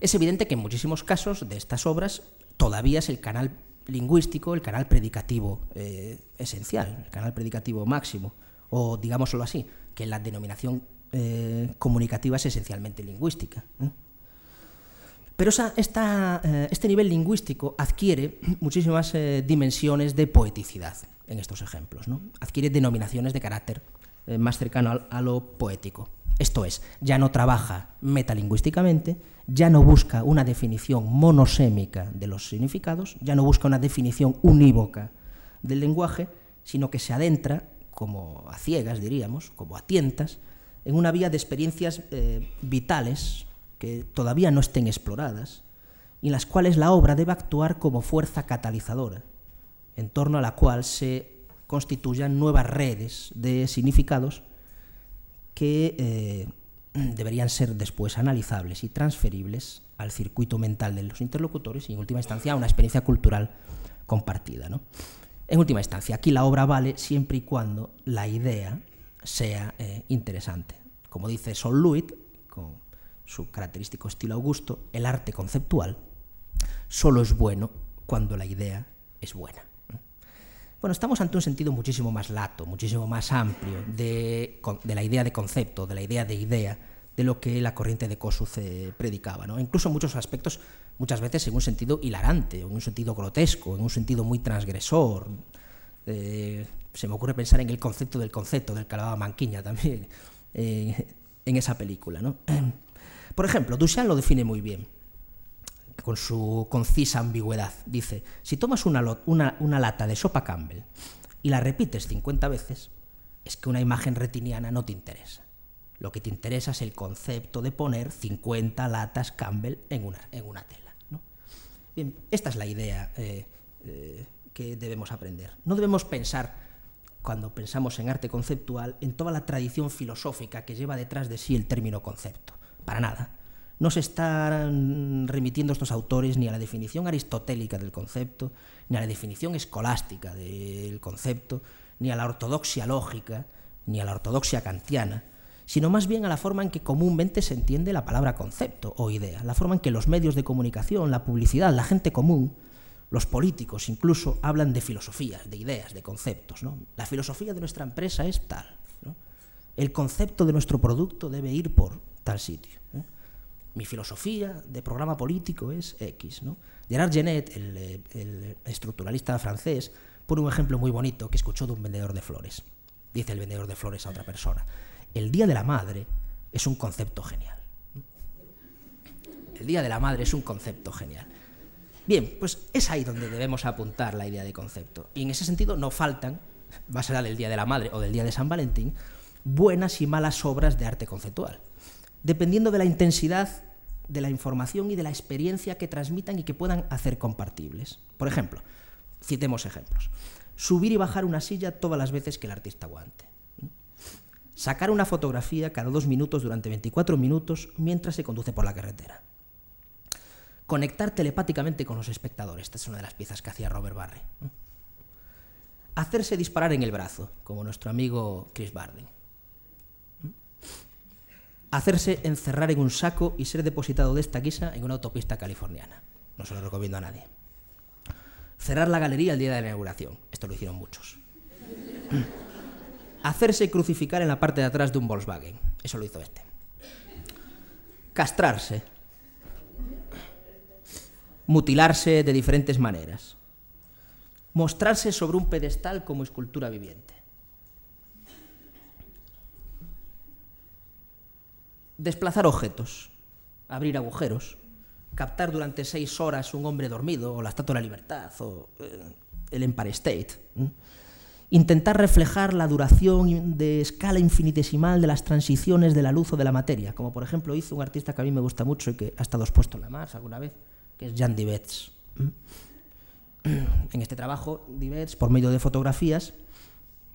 S2: Es evidente que en muchísimos casos de estas obras todavía es el canal lingüístico, el canal predicativo eh, esencial, el canal predicativo máximo o digámoslo así, que la denominación eh, comunicativa es esencialmente lingüística. Pero eh, este nivel lingüístico adquiere (clears throat) muchísimas eh, dimensiones de poeticidad en estos ejemplos, ¿no? adquiere denominaciones de carácter más cercano a, lo poético. Esto es, ya no trabaja metalingüísticamente, ya no busca una definición monosémica de los significados, ya no busca una definición unívoca del lenguaje, sino que se adentra como a ciegas, diríamos, como a tientas, en una vía de experiencias eh, vitales que todavía no estén exploradas y en las cuales la obra debe actuar como fuerza catalizadora, en torno a la cual se constituyan nuevas redes de significados que eh, (clears throat) deberían ser después analizables y transferibles al circuito mental de los interlocutores y, en última instancia, a una experiencia cultural compartida. ¿no? En última instancia, aquí la obra vale siempre y cuando la idea sea eh, interesante. Como dice Sol Luit, con su característico estilo augusto, el arte conceptual solo es bueno cuando la idea es buena. Bueno, estamos ante un sentido muchísimo más lato, muchísimo más amplio de, la idea de concepto, de la idea de idea, de lo que la corriente de Kossuth eh, predicaba. ¿no? Incluso en muchos aspectos muchas veces en un sentido hilarante, en un sentido grotesco, en un sentido muy transgresor. Eh, se me ocurre pensar en el concepto del concepto del que Manquiña también eh, en esa película. ¿no? Por ejemplo, Duchamp lo define muy bien, con su concisa ambigüedad. Dice, si tomas una, lata de sopa Campbell y la repites 50 veces, es que una imagen retiniana no te interesa. Lo que te interesa es el concepto de poner 50 latas Campbell en una, en una tela. Bien, esta es la idea eh, eh, que debemos aprender. No debemos pensar, cuando pensamos en arte conceptual, en toda la tradición filosófica que lleva detrás de sí el término concepto. Para nada. No se están remitiendo estos autores ni a la definición aristotélica del concepto, ni a la definición escolástica del concepto, ni a la ortodoxia lógica, ni a la ortodoxia kantiana, sino más bien a la forma en que comúnmente se entiende la palabra concepto o idea, la forma en que los medios de comunicación, la publicidad, la gente común, los políticos incluso hablan de filosofías, de ideas, de conceptos. ¿no? La filosofía de nuestra empresa es tal. El concepto de nuestro producto debe ir por tal sitio. ¿eh? Mi filosofía de programa político es X. ¿no? Gerard Genet, el, el estructuralista francés, pone un ejemplo muy bonito que escuchó de un vendedor de flores. Dice el vendedor de flores a otra persona. El Día de la Madre es un concepto genial. El Día de la Madre es un concepto genial. Bien, pues es ahí donde debemos apuntar la idea de concepto. Y en ese sentido no faltan, más allá del Día de la Madre o del Día de San Valentín, buenas y malas obras de arte conceptual, dependiendo de la intensidad de la información y de la experiencia que transmitan y que puedan hacer compartibles. Por ejemplo, citemos ejemplos. Subir y bajar una silla todas las veces que el artista aguante. Sacar una fotografía cada dos minutos durante 24 minutos mientras se conduce por la carretera conectar telepáticamente con los espectadores. Esta es una de las piezas que hacía Robert Barry. Hacerse disparar en el brazo, como nuestro amigo Chris Barden. Hacerse encerrar en un saco y ser depositado de esta guisa en una autopista californiana. No se lo recomiendo a nadie. Cerrar la galería el día de la inauguración. Esto lo hicieron muchos. (clears throat) Hacerse crucificar en la parte de atrás de un Volkswagen. Eso lo hizo este. Castrarse mutilarse de diferentes maneras, mostrarse sobre un pedestal como escultura viviente. Desplazar objetos, abrir agujeros, captar durante seis horas un hombre dormido, o la Estatua de la Libertad, o eh, el Empire State. Intentar reflejar la duración de escala infinitesimal de las transiciones de la luz o de la materia, como por ejemplo hizo un artista que a mí me gusta mucho y que ha estado expuesto en la Mars alguna vez, que es Jan Dibets. En este trabajo, Dibets, por medio de fotografías,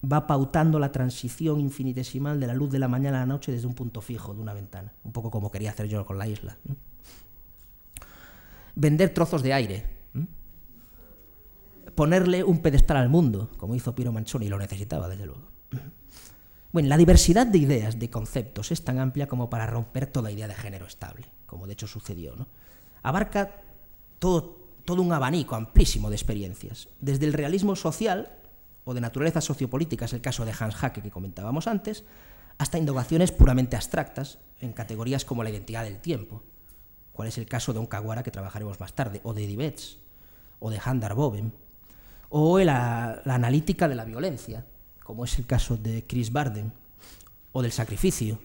S2: va pautando la transición infinitesimal de la luz de la mañana a la noche desde un punto fijo de una ventana, un poco como quería hacer yo con la isla. Vender trozos de aire, ponerle un pedestal al mundo, como hizo Piero Manchoni, y lo necesitaba, desde luego. Bueno, la diversidad de ideas, de conceptos, es tan amplia como para romper toda idea de género estable, como de hecho sucedió. ¿no? Abarca todo, todo un abanico amplísimo de experiencias, desde el realismo social o de naturaleza sociopolítica, es el caso de Hans Hacke que comentábamos antes, hasta indagaciones puramente abstractas en categorías como la identidad del tiempo, cuál es el caso de un Kawara que trabajaremos más tarde, o de Dibets, o de Handar Boven, o la, la analítica de la violencia, como es el caso de Chris Barden, o del sacrificio,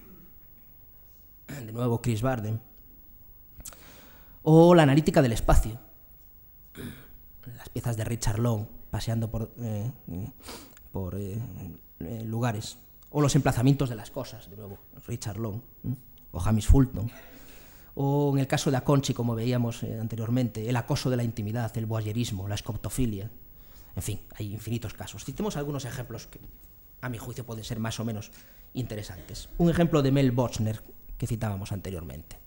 S2: de nuevo Chris Barden, o la analítica del espacio. Las piezas de Richard Long paseando por, eh, por eh, eh, lugares. O los emplazamientos de las cosas, de nuevo, Richard Long. O James Fulton. O en el caso de Aconchi, como veíamos anteriormente, el acoso de la intimidad, el voyerismo, la escoptofilia. En fin, hay infinitos casos. Citemos algunos ejemplos que, a mi juicio, pueden ser más o menos interesantes. Un ejemplo de Mel Bochner, que citábamos anteriormente.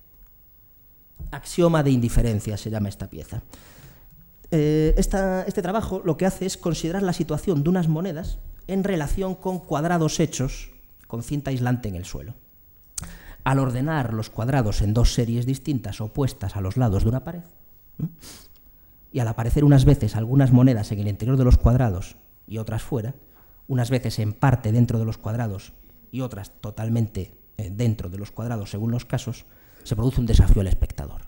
S2: Axioma de indiferencia se llama esta pieza. Eh, este trabajo lo que hace es considerar la situación de unas monedas en relación con cuadrados hechos con cinta aislante en el suelo. Al ordenar los cuadrados en dos series distintas opuestas a los lados de una pared, y al aparecer unas veces algunas monedas en el interior de los cuadrados y otras fuera, unas veces en parte dentro de los cuadrados y otras totalmente eh, dentro de los cuadrados según los casos, se produce un desafío al espectador.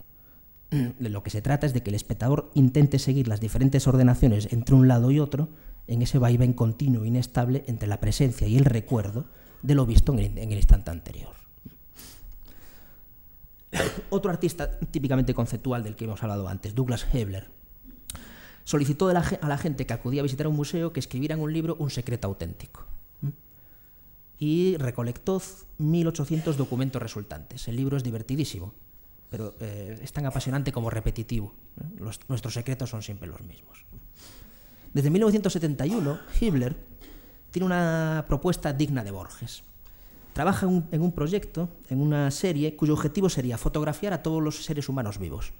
S2: De lo que se trata es de que el espectador intente seguir las diferentes ordenaciones entre un lado y otro en ese vaivén continuo e inestable entre la presencia y el recuerdo de lo visto en el, instante anterior. (coughs) Otro artista típicamente conceptual del que hemos hablado antes, Douglas Hebler, solicitó a la gente que acudía a visitar un museo que escribieran un libro Un secreto auténtico y recolectó 1.800 documentos resultantes. El libro es divertidísimo, pero eh, es tan apasionante como repetitivo. ¿eh? nuestros secretos son siempre los mismos. Desde 1971, Himmler tiene una propuesta digna de Borges. Trabaja en un proyecto, en una serie, cuyo objetivo sería fotografiar a todos los seres humanos vivos.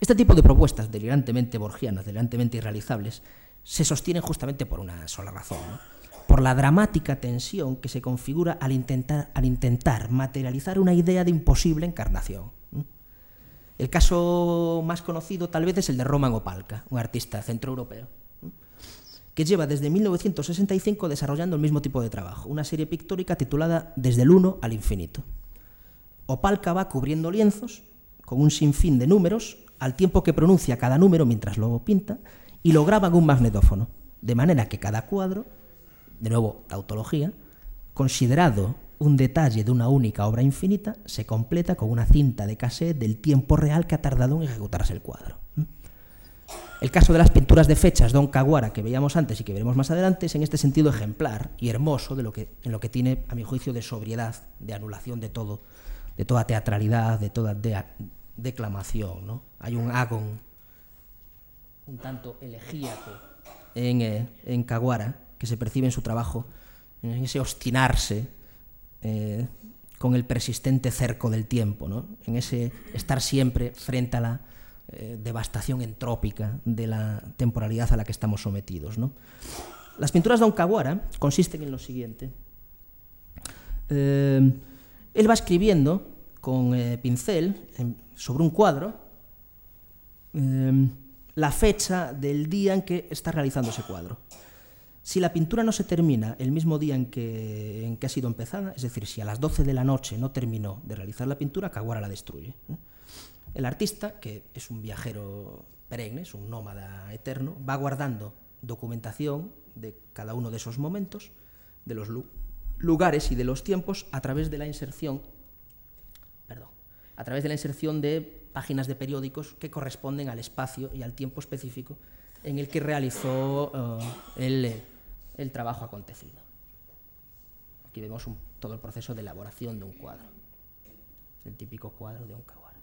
S2: Este tipo de propuestas delirantemente borgianas, delirantemente irrealizables, se sostienen justamente por una sola razón por la dramática tensión que se configura al intentar, al intentar materializar una idea de imposible encarnación. El caso más conocido tal vez es el de Roman Opalka, un artista centroeuropeo, que lleva desde 1965 desarrollando el mismo tipo de trabajo, una serie pictórica titulada Desde el uno al infinito. Opalka va cubriendo lienzos con un sinfín de números, al tiempo que pronuncia cada número mientras lo pinta, y lo graba en un magnetófono, de manera que cada cuadro, de nuevo tautología, considerado un detalle de una única obra infinita se completa con una cinta de cassette del tiempo real que ha tardado en ejecutarse el cuadro. El caso de las pinturas de fechas Don Caguara que veíamos antes y que veremos más adelante es en este sentido ejemplar y hermoso de lo que, en lo que tiene, a mi juicio, de sobriedad, de anulación de todo, de toda teatralidad, de toda declamación. Hay un agon un tanto elegíaco en, eh, en Caguara que se percibe en su trabajo, en ese obstinarse eh, con el persistente cerco del tiempo, ¿no? en ese estar siempre frente a la eh, devastación entrópica de la temporalidad a la que estamos sometidos. Las pinturas de Onkaguara consisten en lo siguiente. Eh, él va escribiendo con pincel sobre un cuadro la fecha del día en que está realizando ese cuadro. Si la pintura no se termina el mismo día en que, ha sido empezada, es decir, si a las 12 de la noche no terminó de realizar la pintura, Caguara la destruye. ¿eh? El artista, que es un viajero perenne, es un nómada eterno, va guardando documentación de cada uno de esos momentos, de los lugares y de los tiempos, a través de la inserción, perdón, a través de la inserción de páginas de periódicos que corresponden al espacio y al tiempo específico en el que realizó uh, el el trabajo acontecido. Aquí vemos todo el proceso de elaboración de un cuadro, el típico cuadro de un Kawara.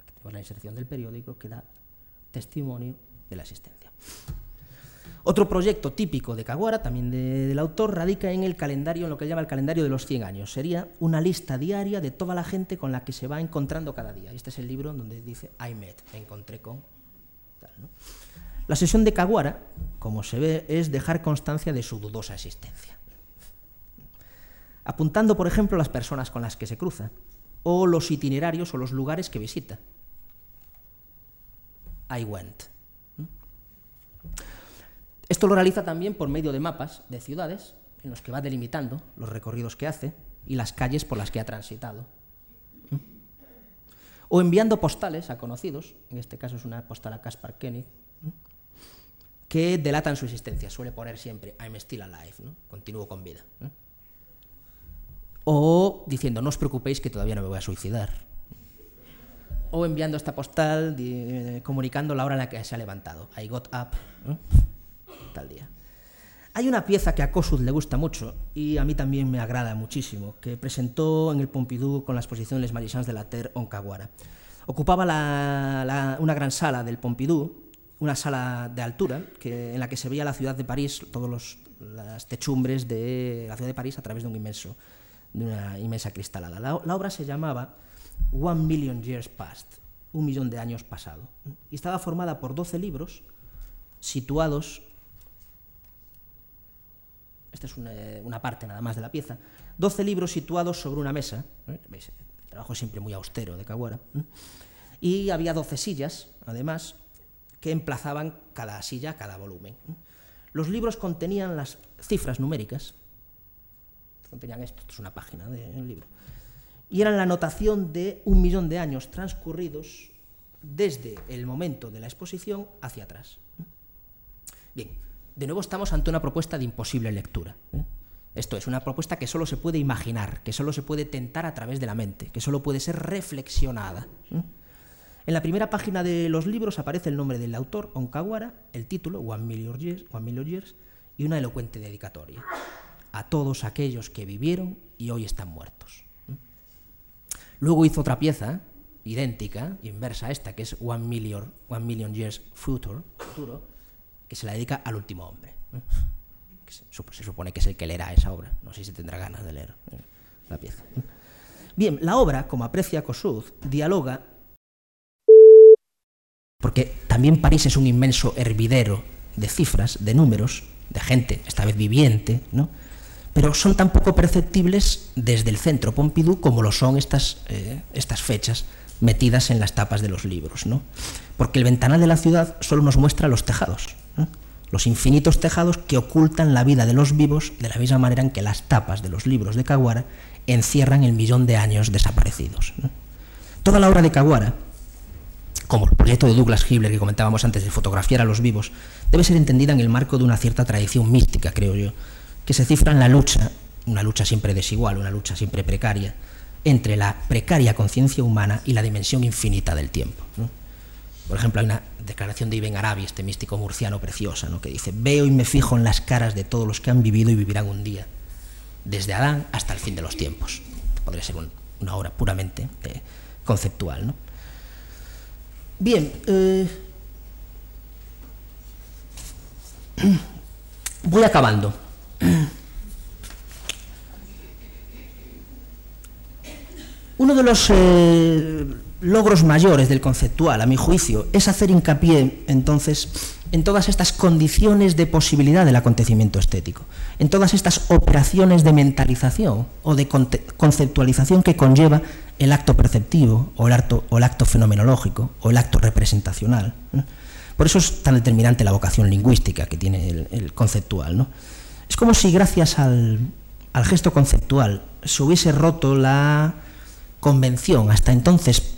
S2: Aquí tenemos la inserción del periódico que da testimonio de la existencia. Otro proyecto típico de Caguara, también del autor, radica en el calendario, en lo que llama el calendario de los 100 años. Sería una lista diaria de toda la gente con la que se va encontrando cada día. Este es el libro donde dice I met, me encontré con. La sesión de Caguara, como se ve, es dejar constancia de su dudosa existencia. Apuntando, por ejemplo, las personas con las que se cruza, o los itinerarios o los lugares que visita. I went. Esto lo realiza también por medio de mapas de ciudades en los que va delimitando los recorridos que hace y las calles por las que ha transitado. O enviando postales a conocidos, en este caso es una postal a Caspar Koenig, que delatan su existencia. Suele poner siempre I'm still alive, ¿no? continúo con vida. O diciendo no os preocupéis que todavía no me voy a suicidar. O enviando esta postal comunicando la hora en la que se ha levantado. I got up día. Hay una pieza que a Kossuth le gusta mucho y a mí también me agrada muchísimo, que presentó en el Pompidou con la exposición Les Magicians de la Terre Oncaguara. Ocupaba una gran sala del Pompidou, una sala de altura en la que se veía la ciudad de París, todas las techumbres de la ciudad de París a través de un inmenso, de una inmensa cristalada. La, la obra se llamaba One Million Years Past, un millón de años pasado, y estaba formada por 12 libros situados esta es una, parte nada más de la pieza, 12 libros situados sobre una mesa, ¿eh? El trabajo siempre muy austero de Caguara, ¿eh? y había 12 sillas, además, que emplazaban cada silla, cada volumen. ¿eh? Los libros contenían las cifras numéricas, contenían esto, esto es una página del libro, y eran la anotación de un millón de años transcurridos desde el momento de la exposición hacia atrás. Bien, de nuevo estamos ante una propuesta de imposible lectura. ¿eh? Esto es una propuesta que solo se puede imaginar, que solo se puede tentar a través de la mente, que solo puede ser reflexionada. ¿eh? En la primera página de los libros aparece el nombre del autor, Onkawara, el título, One Million Years, One Million Years y una elocuente dedicatoria. A todos aquellos que vivieron y hoy están muertos. ¿eh? Luego hizo otra pieza, idéntica, inversa a esta, que es One Million, One Million Years Future, que se la dedica al último hombre. se, supone que es el que leerá esa obra. No sé si tendrá ganas de leer la pieza. Bien, la obra, como aprecia Kossuth, dialoga porque también París es un inmenso hervidero de cifras, de números, de gente, esta vez viviente, ¿no? pero son tan poco perceptibles desde el centro Pompidou como lo son estas, eh, estas fechas metidas en las tapas de los libros. ¿no? Porque el ventanal de la ciudad solo nos muestra los tejados, los infinitos tejados que ocultan la vida de los vivos de la misma manera en que las tapas de los libros de Caguara encierran el millón de años desaparecidos. Toda la obra de Caguara, como el proyecto de Douglas Hibler que comentábamos antes de fotografiar a los vivos, debe ser entendida en el marco de una cierta tradición mística, creo yo, que se cifra en la lucha, una lucha siempre desigual, una lucha siempre precaria, entre la precaria conciencia humana y la dimensión infinita del tiempo. Por ejemplo, hay una declaración de Ibn Arabi, este místico murciano preciosa, que dice, veo y me fijo en las caras de todos los que han vivido y vivirán un día, desde Adán hasta el fin de los tiempos. Podría ser una obra puramente eh, conceptual. Bien, eh, (clears throat) voy acabando. (clears throat) Uno de los eh, logros mayores del conceptual, a mi juicio, es hacer hincapié entonces en todas estas condiciones de posibilidad del acontecimiento estético, en todas estas operaciones de mentalización o de conceptualización que conlleva el acto perceptivo o el acto, fenomenológico o el acto representacional. Por eso es tan determinante la vocación lingüística que tiene el, conceptual. ¿no? Es como si gracias al gesto conceptual se hubiese roto la convención hasta entonces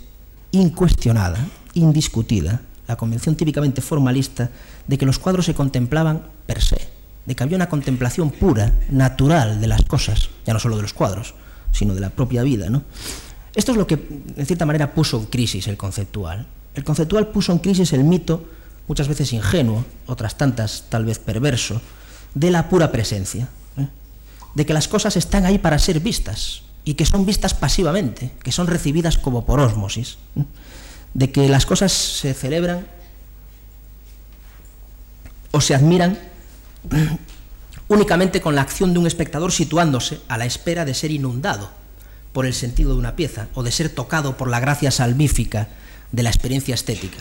S2: incuestionada, indiscutida, la convención típicamente formalista de que los cuadros se contemplaban per se, de que había una contemplación pura, natural de las cosas, ya no solo de los cuadros, sino de la propia vida. Esto es lo que, en cierta manera, puso en crisis el conceptual. El conceptual puso en crisis el mito, muchas veces ingenuo, otras tantas tal vez perverso, de la pura presencia, ¿eh? de que las cosas están ahí para ser vistas, y que son vistas pasivamente, que son recibidas como por ósmosis, de que las cosas se celebran o se admiran únicamente con la acción de un espectador situándose a la espera de ser inundado por el sentido de una pieza o de ser tocado por la gracia salvífica de la experiencia estética,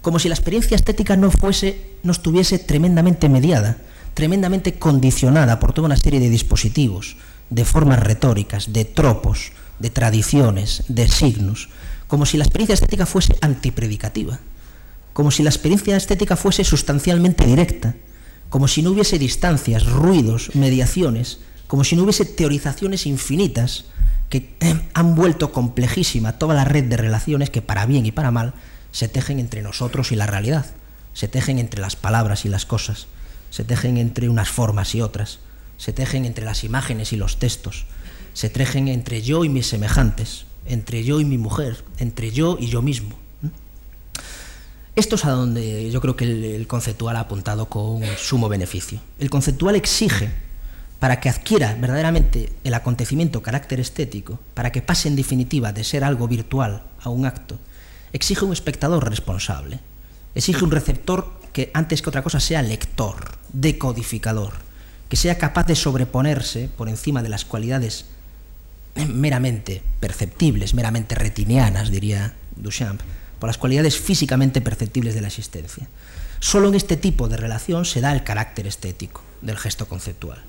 S2: como si la experiencia estética no fuese, no estuviese tremendamente mediada, tremendamente condicionada por toda una serie de dispositivos, de formas retóricas, de tropos, de tradiciones, de signos, como si la experiencia estética fuese antipredicativa, como si la experiencia estética fuese sustancialmente directa, como si no hubiese distancias, ruidos, mediaciones, como si no hubiese teorizaciones infinitas que han vuelto complejísima toda la red de relaciones que para bien y para mal se tejen entre nosotros y la realidad, se tejen entre las palabras y las cosas, se tejen entre unas formas y otras se tejen entre las imágenes y los textos, se tejen entre yo y mis semejantes, entre yo y mi mujer, entre yo y yo mismo. Esto es a donde yo creo que el, conceptual ha apuntado con sumo beneficio. El conceptual exige, para que adquiera verdaderamente el acontecimiento carácter estético, para que pase en definitiva de ser algo virtual a un acto, exige un espectador responsable, exige un receptor que antes que otra cosa sea lector, decodificador que sea capaz de sobreponerse por encima de las cualidades meramente perceptibles, meramente retinianas, diría Duchamp, por las cualidades físicamente perceptibles de la existencia. Solo en este tipo de relación se da el carácter estético del gesto conceptual.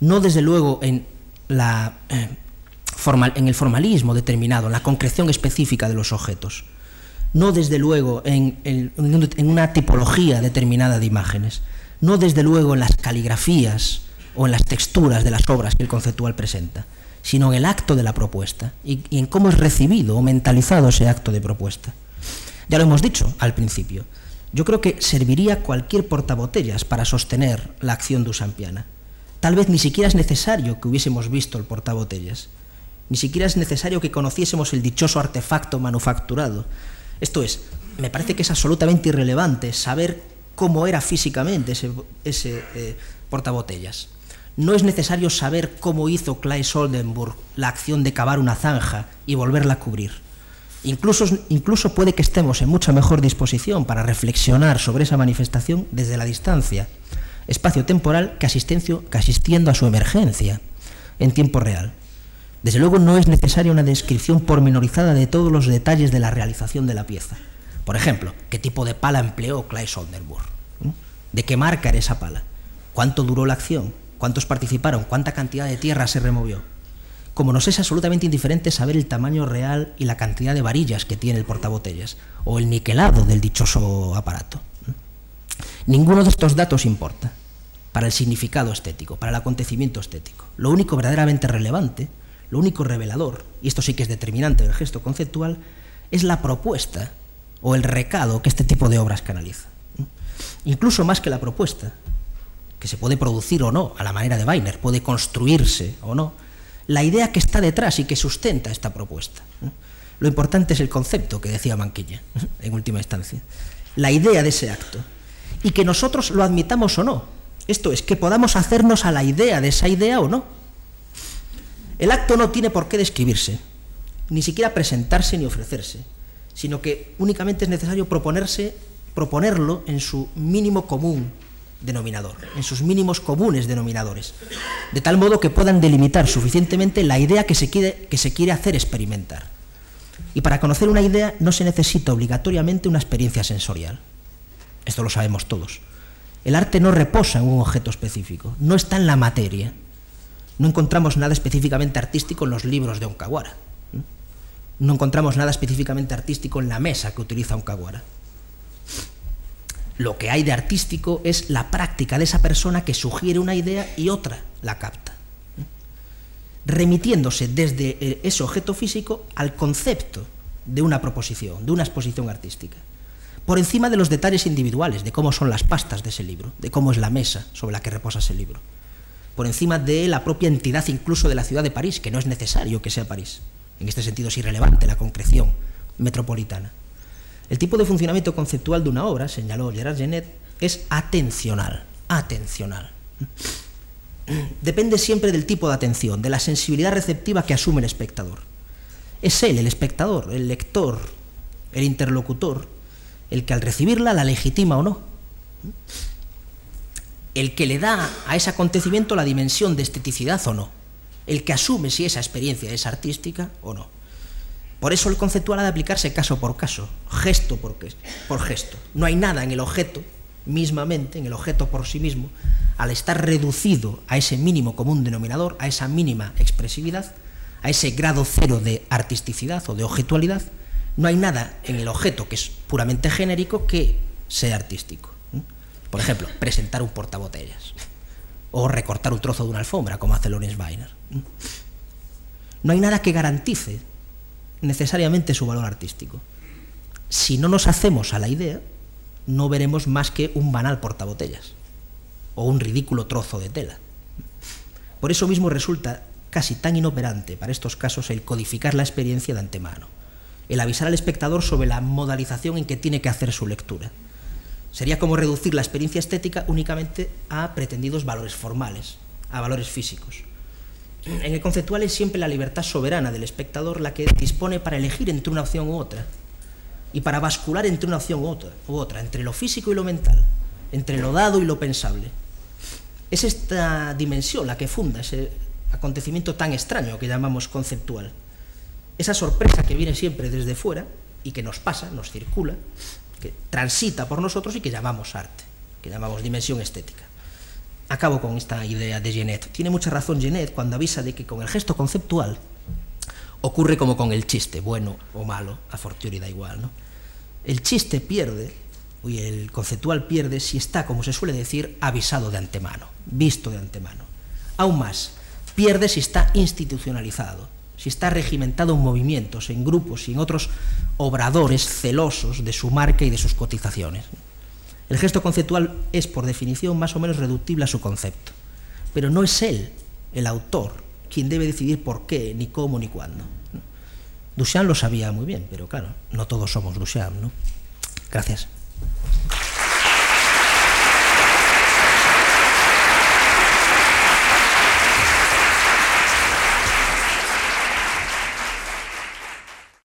S2: No desde luego en, la, eh, en el formalismo determinado, en la concreción específica de los objetos. No desde luego en, en una tipología determinada de imágenes, no desde luego en las caligrafías o en las texturas de las obras que el conceptual presenta, sino en el acto de la propuesta y, en cómo es recibido o mentalizado ese acto de propuesta. Ya lo hemos dicho al principio. Yo creo que serviría cualquier portabotellas para sostener la acción de Usampiana. Tal vez ni siquiera es necesario que hubiésemos visto el portabotellas. Ni siquiera es necesario que conociésemos el dichoso artefacto manufacturado. Esto es, me parece que es absolutamente irrelevante saber cómo era físicamente ese, eh, portabotellas. No es necesario saber cómo hizo Claes Oldenburg la acción de cavar una zanja y volverla a cubrir. Incluso, incluso puede que estemos en mucha mejor disposición para reflexionar sobre esa manifestación desde la distancia, espacio-temporal, que, que asistiendo a su emergencia en tiempo real. Desde luego no es necesaria una descripción pormenorizada de todos los detalles de la realización de la pieza Por ejemplo, ¿qué tipo de pala empleó Claes Oldenburg? ¿De qué marca era esa pala? ¿Cuánto duró la acción? ¿Cuántos participaron? ¿Cuánta cantidad de tierra se removió? Como nos es absolutamente indiferente saber el tamaño real y la cantidad de varillas que tiene el portabotellas, o el niquelado del dichoso aparato. Ninguno de estos datos importa para el significado estético, para el acontecimiento estético. Lo único verdaderamente relevante, lo único revelador, y esto sí que es determinante del gesto conceptual, es la propuesta o el recado que este tipo de obras canaliza. Incluso más que la propuesta, que se puede producir o no a la manera de Weiner, puede construirse o no, la idea que está detrás y que sustenta esta propuesta. Lo importante es el concepto que decía Manquilla, en última instancia, la idea de ese acto, y que nosotros lo admitamos o no. Esto es, que podamos hacernos a la idea de esa idea o no. El acto no tiene por qué describirse, ni siquiera presentarse ni ofrecerse, sino que únicamente es necesario proponerse, proponerlo en su mínimo común denominador, en sus mínimos comunes denominadores, de tal modo que puedan delimitar suficientemente la idea que se quiere, que se quiere hacer experimentar. Y para conocer una idea no se necesita obligatoriamente una experiencia sensorial. Esto lo sabemos todos. El arte no reposa en un objeto específico, no está en la materia. No encontramos nada específicamente artístico en los libros de Onkawara. No encontramos nada específicamente artístico en la mesa que utiliza Onkawara. Lo que hay de artístico es la práctica de esa persona que sugiere una idea y otra la capta, remitiéndose desde eh, ese objeto físico al concepto de una proposición, de una exposición artística, por encima de los detalles individuales, de cómo son las pastas de ese libro, de cómo es la mesa sobre la que reposa ese libro, por encima de la propia entidad incluso de la ciudad de París, que no es necesario que sea París. En este sentido es irrelevante la concreción metropolitana. El tipo de funcionamiento conceptual de una obra, señaló Gerard Genet, es atencional, atencional. Depende siempre del tipo de atención, de la sensibilidad receptiva que asume el espectador. Es él, el espectador, el lector, el interlocutor, el que al recibirla la legitima o no. El que le da a ese acontecimiento la dimensión de esteticidad o no. El que asume si esa experiencia es artística o no. Por eso el conceptual ha de aplicarse caso por caso, gesto por, por gesto. No hay nada en el objeto, mismamente, en el objeto por sí mismo, al estar reducido a ese mínimo común denominador, a esa mínima expresividad, a ese grado cero de artisticidad o de objetualidad, no hay nada en el objeto que es puramente genérico que sea artístico. Por ejemplo, presentar un portabotellas o recortar un trozo de una alfombra, como hace Lorenz Weiner. No hay nada que garantice necesariamente su valor artístico. Si no nos hacemos a la idea, no veremos más que un banal portabotellas o un ridículo trozo de tela. Por eso mismo resulta casi tan inoperante para estos casos el codificar la experiencia de antemano, el avisar al espectador sobre la modalización en que tiene que hacer su lectura. Sería como reducir la experiencia estética únicamente a pretendidos valores formales, a valores físicos. En el conceptual es siempre la libertad soberana del espectador la que dispone para elegir entre una opción u otra y para bascular entre una opción u otra, u otra, entre lo físico y lo mental, entre lo dado y lo pensable. Es esta dimensión la que funda ese acontecimiento tan extraño que llamamos conceptual. Esa sorpresa que viene siempre desde fuera y que nos pasa, nos circula, que transita por nosotros y que llamamos arte, que llamamos dimensión estética. Acabo con esta idea de Genet. Tiene mucha razón Genet cuando avisa de que con el gesto conceptual ocurre como con el chiste, bueno o malo, a fortiori da igual. ¿no? El chiste pierde, y el conceptual pierde si está, como se suele decir, avisado de antemano, visto de antemano. Aún más, pierde si está institucionalizado, si está regimentado en movimientos, en grupos y en otros obradores celosos de su marca y de sus cotizaciones. El gesto conceptual es, por definición, más o menos reductible a su concepto, pero no es él, el autor, quien debe decidir por qué, ni cómo, ni cuándo. Duchamp lo sabía muy bien, pero claro, no todos somos Duchamp, ¿no? Gracias.